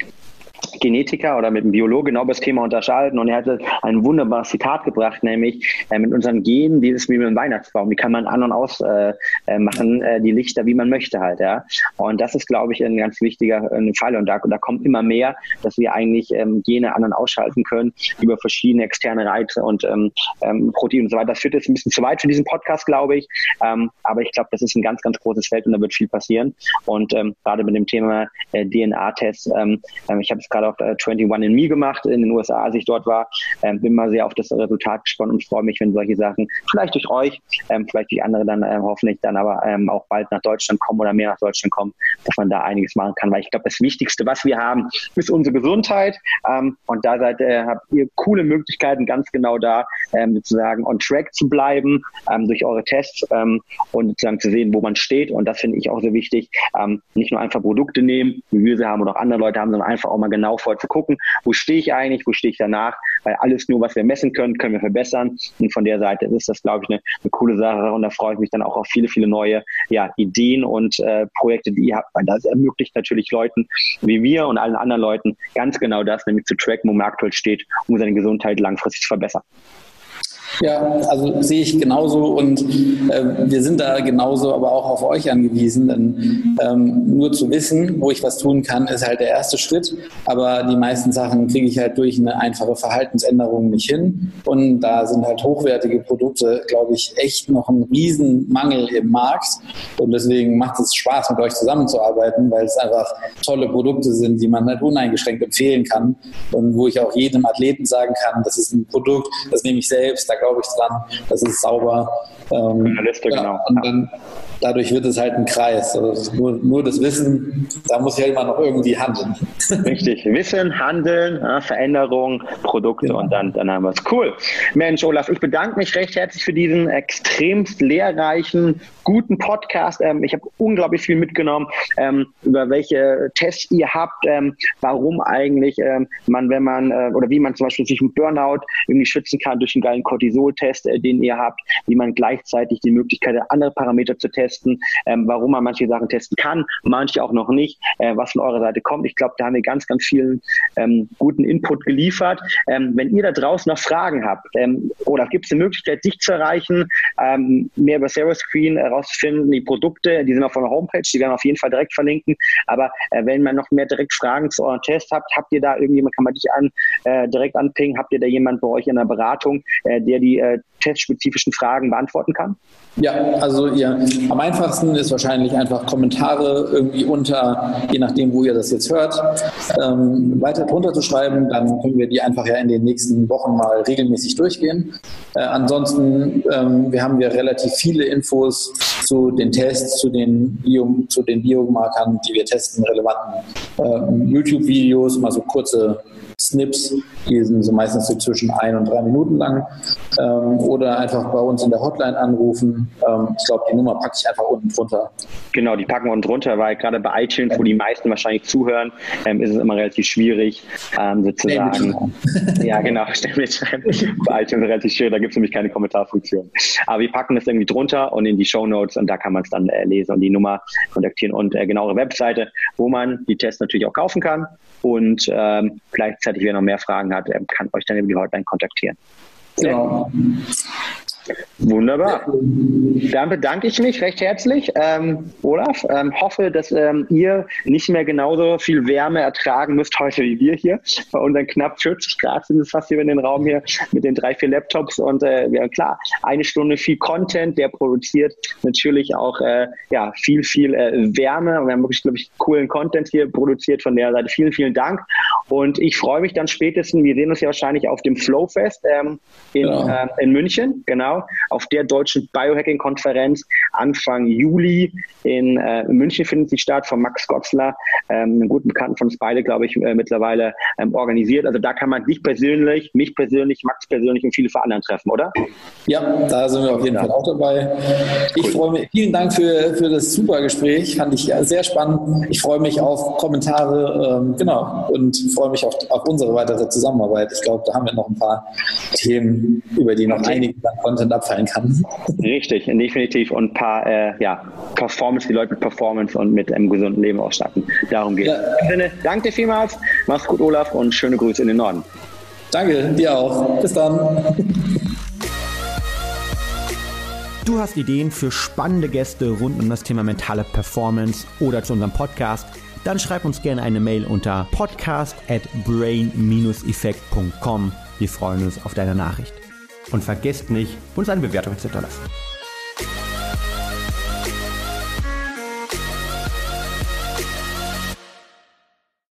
A: Genetiker oder mit einem Biologen genau das Thema unterscheiden und er hatte ein wunderbares Zitat gebracht, nämlich äh, mit unseren Genen, dieses wie mit dem Weihnachtsbaum, wie kann man an und aus äh, äh, machen, äh, die Lichter, wie man möchte halt, ja. Und das ist, glaube ich, ein ganz wichtiger äh, Fall. Und da, da kommt immer mehr, dass wir eigentlich ähm, Gene an und ausschalten können über verschiedene externe Reize und ähm, ähm, Proteine und so weiter. Das führt jetzt ein bisschen zu weit für diesen Podcast, glaube ich, ähm, aber ich glaube, das ist ein ganz, ganz großes Feld und da wird viel passieren. Und ähm, gerade mit dem Thema äh, DNA-Tests, ähm, ähm, ich habe es gerade auf äh, 21 in Me gemacht in den USA, als ich dort war. Ähm, bin mal sehr auf das Resultat gespannt und freue mich, wenn solche Sachen vielleicht durch euch, ähm, vielleicht durch andere dann äh, hoffentlich dann aber ähm, auch bald nach Deutschland kommen oder mehr nach Deutschland kommen, dass man da einiges machen kann. Weil ich glaube, das Wichtigste, was wir haben, ist unsere Gesundheit. Ähm, und da seid, äh, habt ihr coole Möglichkeiten, ganz genau da ähm, sozusagen on track zu bleiben ähm, durch eure Tests ähm, und sozusagen zu sehen, wo man steht. Und das finde ich auch so wichtig. Ähm, nicht nur einfach Produkte nehmen, wie wir sie haben oder auch andere Leute haben, sondern einfach auch mal genau vor zu gucken, wo stehe ich eigentlich, wo stehe ich danach, weil alles nur, was wir messen können, können wir verbessern. Und von der Seite ist das, glaube ich, eine, eine coole Sache und da freue ich mich dann auch auf viele, viele neue ja, Ideen und äh, Projekte, die ihr habt, weil das ermöglicht natürlich Leuten wie wir und allen anderen Leuten ganz genau das, nämlich zu tracken, wo man aktuell steht, um seine Gesundheit langfristig zu verbessern.
C: Ja, also sehe ich genauso und äh, wir sind da genauso aber auch auf euch angewiesen, denn ähm, nur zu wissen, wo ich was tun kann, ist halt der erste Schritt, aber die meisten Sachen kriege ich halt durch eine einfache Verhaltensänderung nicht hin. Und da sind halt hochwertige Produkte, glaube ich, echt noch ein Riesenmangel im Markt. Und deswegen macht es Spaß, mit euch zusammenzuarbeiten, weil es einfach tolle Produkte sind, die man halt uneingeschränkt empfehlen kann. Und wo ich auch jedem Athleten sagen kann, das ist ein Produkt, das nehme ich selbst, glaube ich dran, das ist sauber. Ähm, Liste, ja, genau. Und dann dadurch wird es halt ein Kreis. Also nur, nur das Wissen, da muss ich halt immer noch irgendwie handeln. *laughs*
A: Richtig. Wissen, Handeln, ja, Veränderung, Produkte genau. und dann, dann haben wir es. Cool. Mensch, Olaf, ich bedanke mich recht herzlich für diesen extremst lehrreichen, guten Podcast. Ähm, ich habe unglaublich viel mitgenommen, ähm, über welche Tests ihr habt, ähm, warum eigentlich ähm, man, wenn man, äh, oder wie man zum Beispiel sich mit Burnout irgendwie schützen kann durch einen geilen Cortisol-Test, äh, den ihr habt, wie man gleichzeitig die Möglichkeit hat, andere Parameter zu testen ähm, warum man manche Sachen testen kann, manche auch noch nicht, äh, was von eurer Seite kommt. Ich glaube, da haben wir ganz, ganz vielen ähm, guten Input geliefert. Ähm, wenn ihr da draußen noch Fragen habt ähm, oder gibt es eine Möglichkeit, dich zu erreichen, ähm, mehr über Zero Screen herauszufinden, die Produkte, die sind auf eurer Homepage, die werden wir auf jeden Fall direkt verlinken. Aber äh, wenn man noch mehr direkt Fragen zu eurem Test habt, habt ihr da irgendjemand, kann man dich an, äh, direkt anpingen, habt ihr da jemand bei euch in der Beratung, äh, der die äh, testspezifischen Fragen beantworten kann?
C: Ja, also ihr, am einfachsten ist wahrscheinlich einfach Kommentare irgendwie unter, je nachdem, wo ihr das jetzt hört, ähm, weiter drunter zu schreiben. Dann können wir die einfach ja in den nächsten Wochen mal regelmäßig durchgehen. Äh, ansonsten ähm, wir haben wir relativ viele Infos zu den Tests, zu den, Bio, zu den Biomarkern, die wir testen, relevanten äh, YouTube-Videos, mal so kurze Snips, die sind so meistens so zwischen ein und drei Minuten lang. Ähm, oder einfach bei uns in der Hotline anrufen. Ähm, ich glaube, die Nummer packe ich einfach unten drunter.
A: Genau, die packen wir unten drunter, weil gerade bei iTunes, wo die meisten wahrscheinlich zuhören, ähm, ist es immer relativ schwierig, ähm, sozusagen. ja, genau, *laughs* stell mitschreiben. bei iTunes ist relativ schwierig, da gibt es nämlich keine Kommentarfunktion. Aber wir packen das irgendwie drunter und in die Show Notes und da kann man es dann äh, lesen und die Nummer kontaktieren und äh, genauere Webseite, wo man die Tests natürlich auch kaufen kann und ähm, gleichzeitig, wer noch mehr Fragen hat, ähm, kann euch dann über die Hotline kontaktieren.
C: Genau.
A: Wunderbar. Dann bedanke ich mich recht herzlich, ähm, Olaf. Ähm, hoffe, dass ähm, ihr nicht mehr genauso viel Wärme ertragen müsst heute wie wir hier. Bei unseren knapp 40 Grad sind es fast hier in den Raum hier mit den drei, vier Laptops und äh, ja klar, eine Stunde viel Content, der produziert natürlich auch äh, ja, viel, viel äh, Wärme. Und wir haben wirklich, glaube ich, coolen Content hier produziert von der Seite. Vielen, vielen Dank. Und ich freue mich dann spätestens, wir sehen uns ja wahrscheinlich auf dem Flowfest ähm, in, ja. äh, in München, genau auf der deutschen Biohacking-Konferenz Anfang Juli in äh, München findet sie statt von Max Gotzler, ähm, einem guten Bekannten von uns beide, glaube ich, äh, mittlerweile ähm, organisiert. Also da kann man dich persönlich, mich persönlich, Max persönlich und viele anderen treffen, oder?
C: Ja, da sind wir auf jeden ja. Fall auch dabei. Ich cool. freue mich, vielen Dank für, für das super Gespräch, fand ich sehr spannend. Ich freue mich auf Kommentare, ähm, genau, und freue mich auf, auf unsere weitere Zusammenarbeit. Ich glaube, da haben wir noch ein paar Themen, über die noch okay. einige Content abfallen kann.
A: Richtig, definitiv. Und ein paar äh, ja, Performance, die Leute mit Performance und mit einem gesunden Leben ausstatten. Darum geht es. Ja. In Sinne, danke dir vielmals. Mach's gut, Olaf, und schöne Grüße in den Norden.
C: Danke, dir auch. Bis dann.
D: Du hast Ideen für spannende Gäste rund um das Thema mentale Performance oder zu unserem Podcast? Dann schreib uns gerne eine Mail unter podcast at brain-effekt.com. Wir freuen uns auf deine Nachricht. Und vergesst nicht, uns eine Bewertung zu hinterlassen.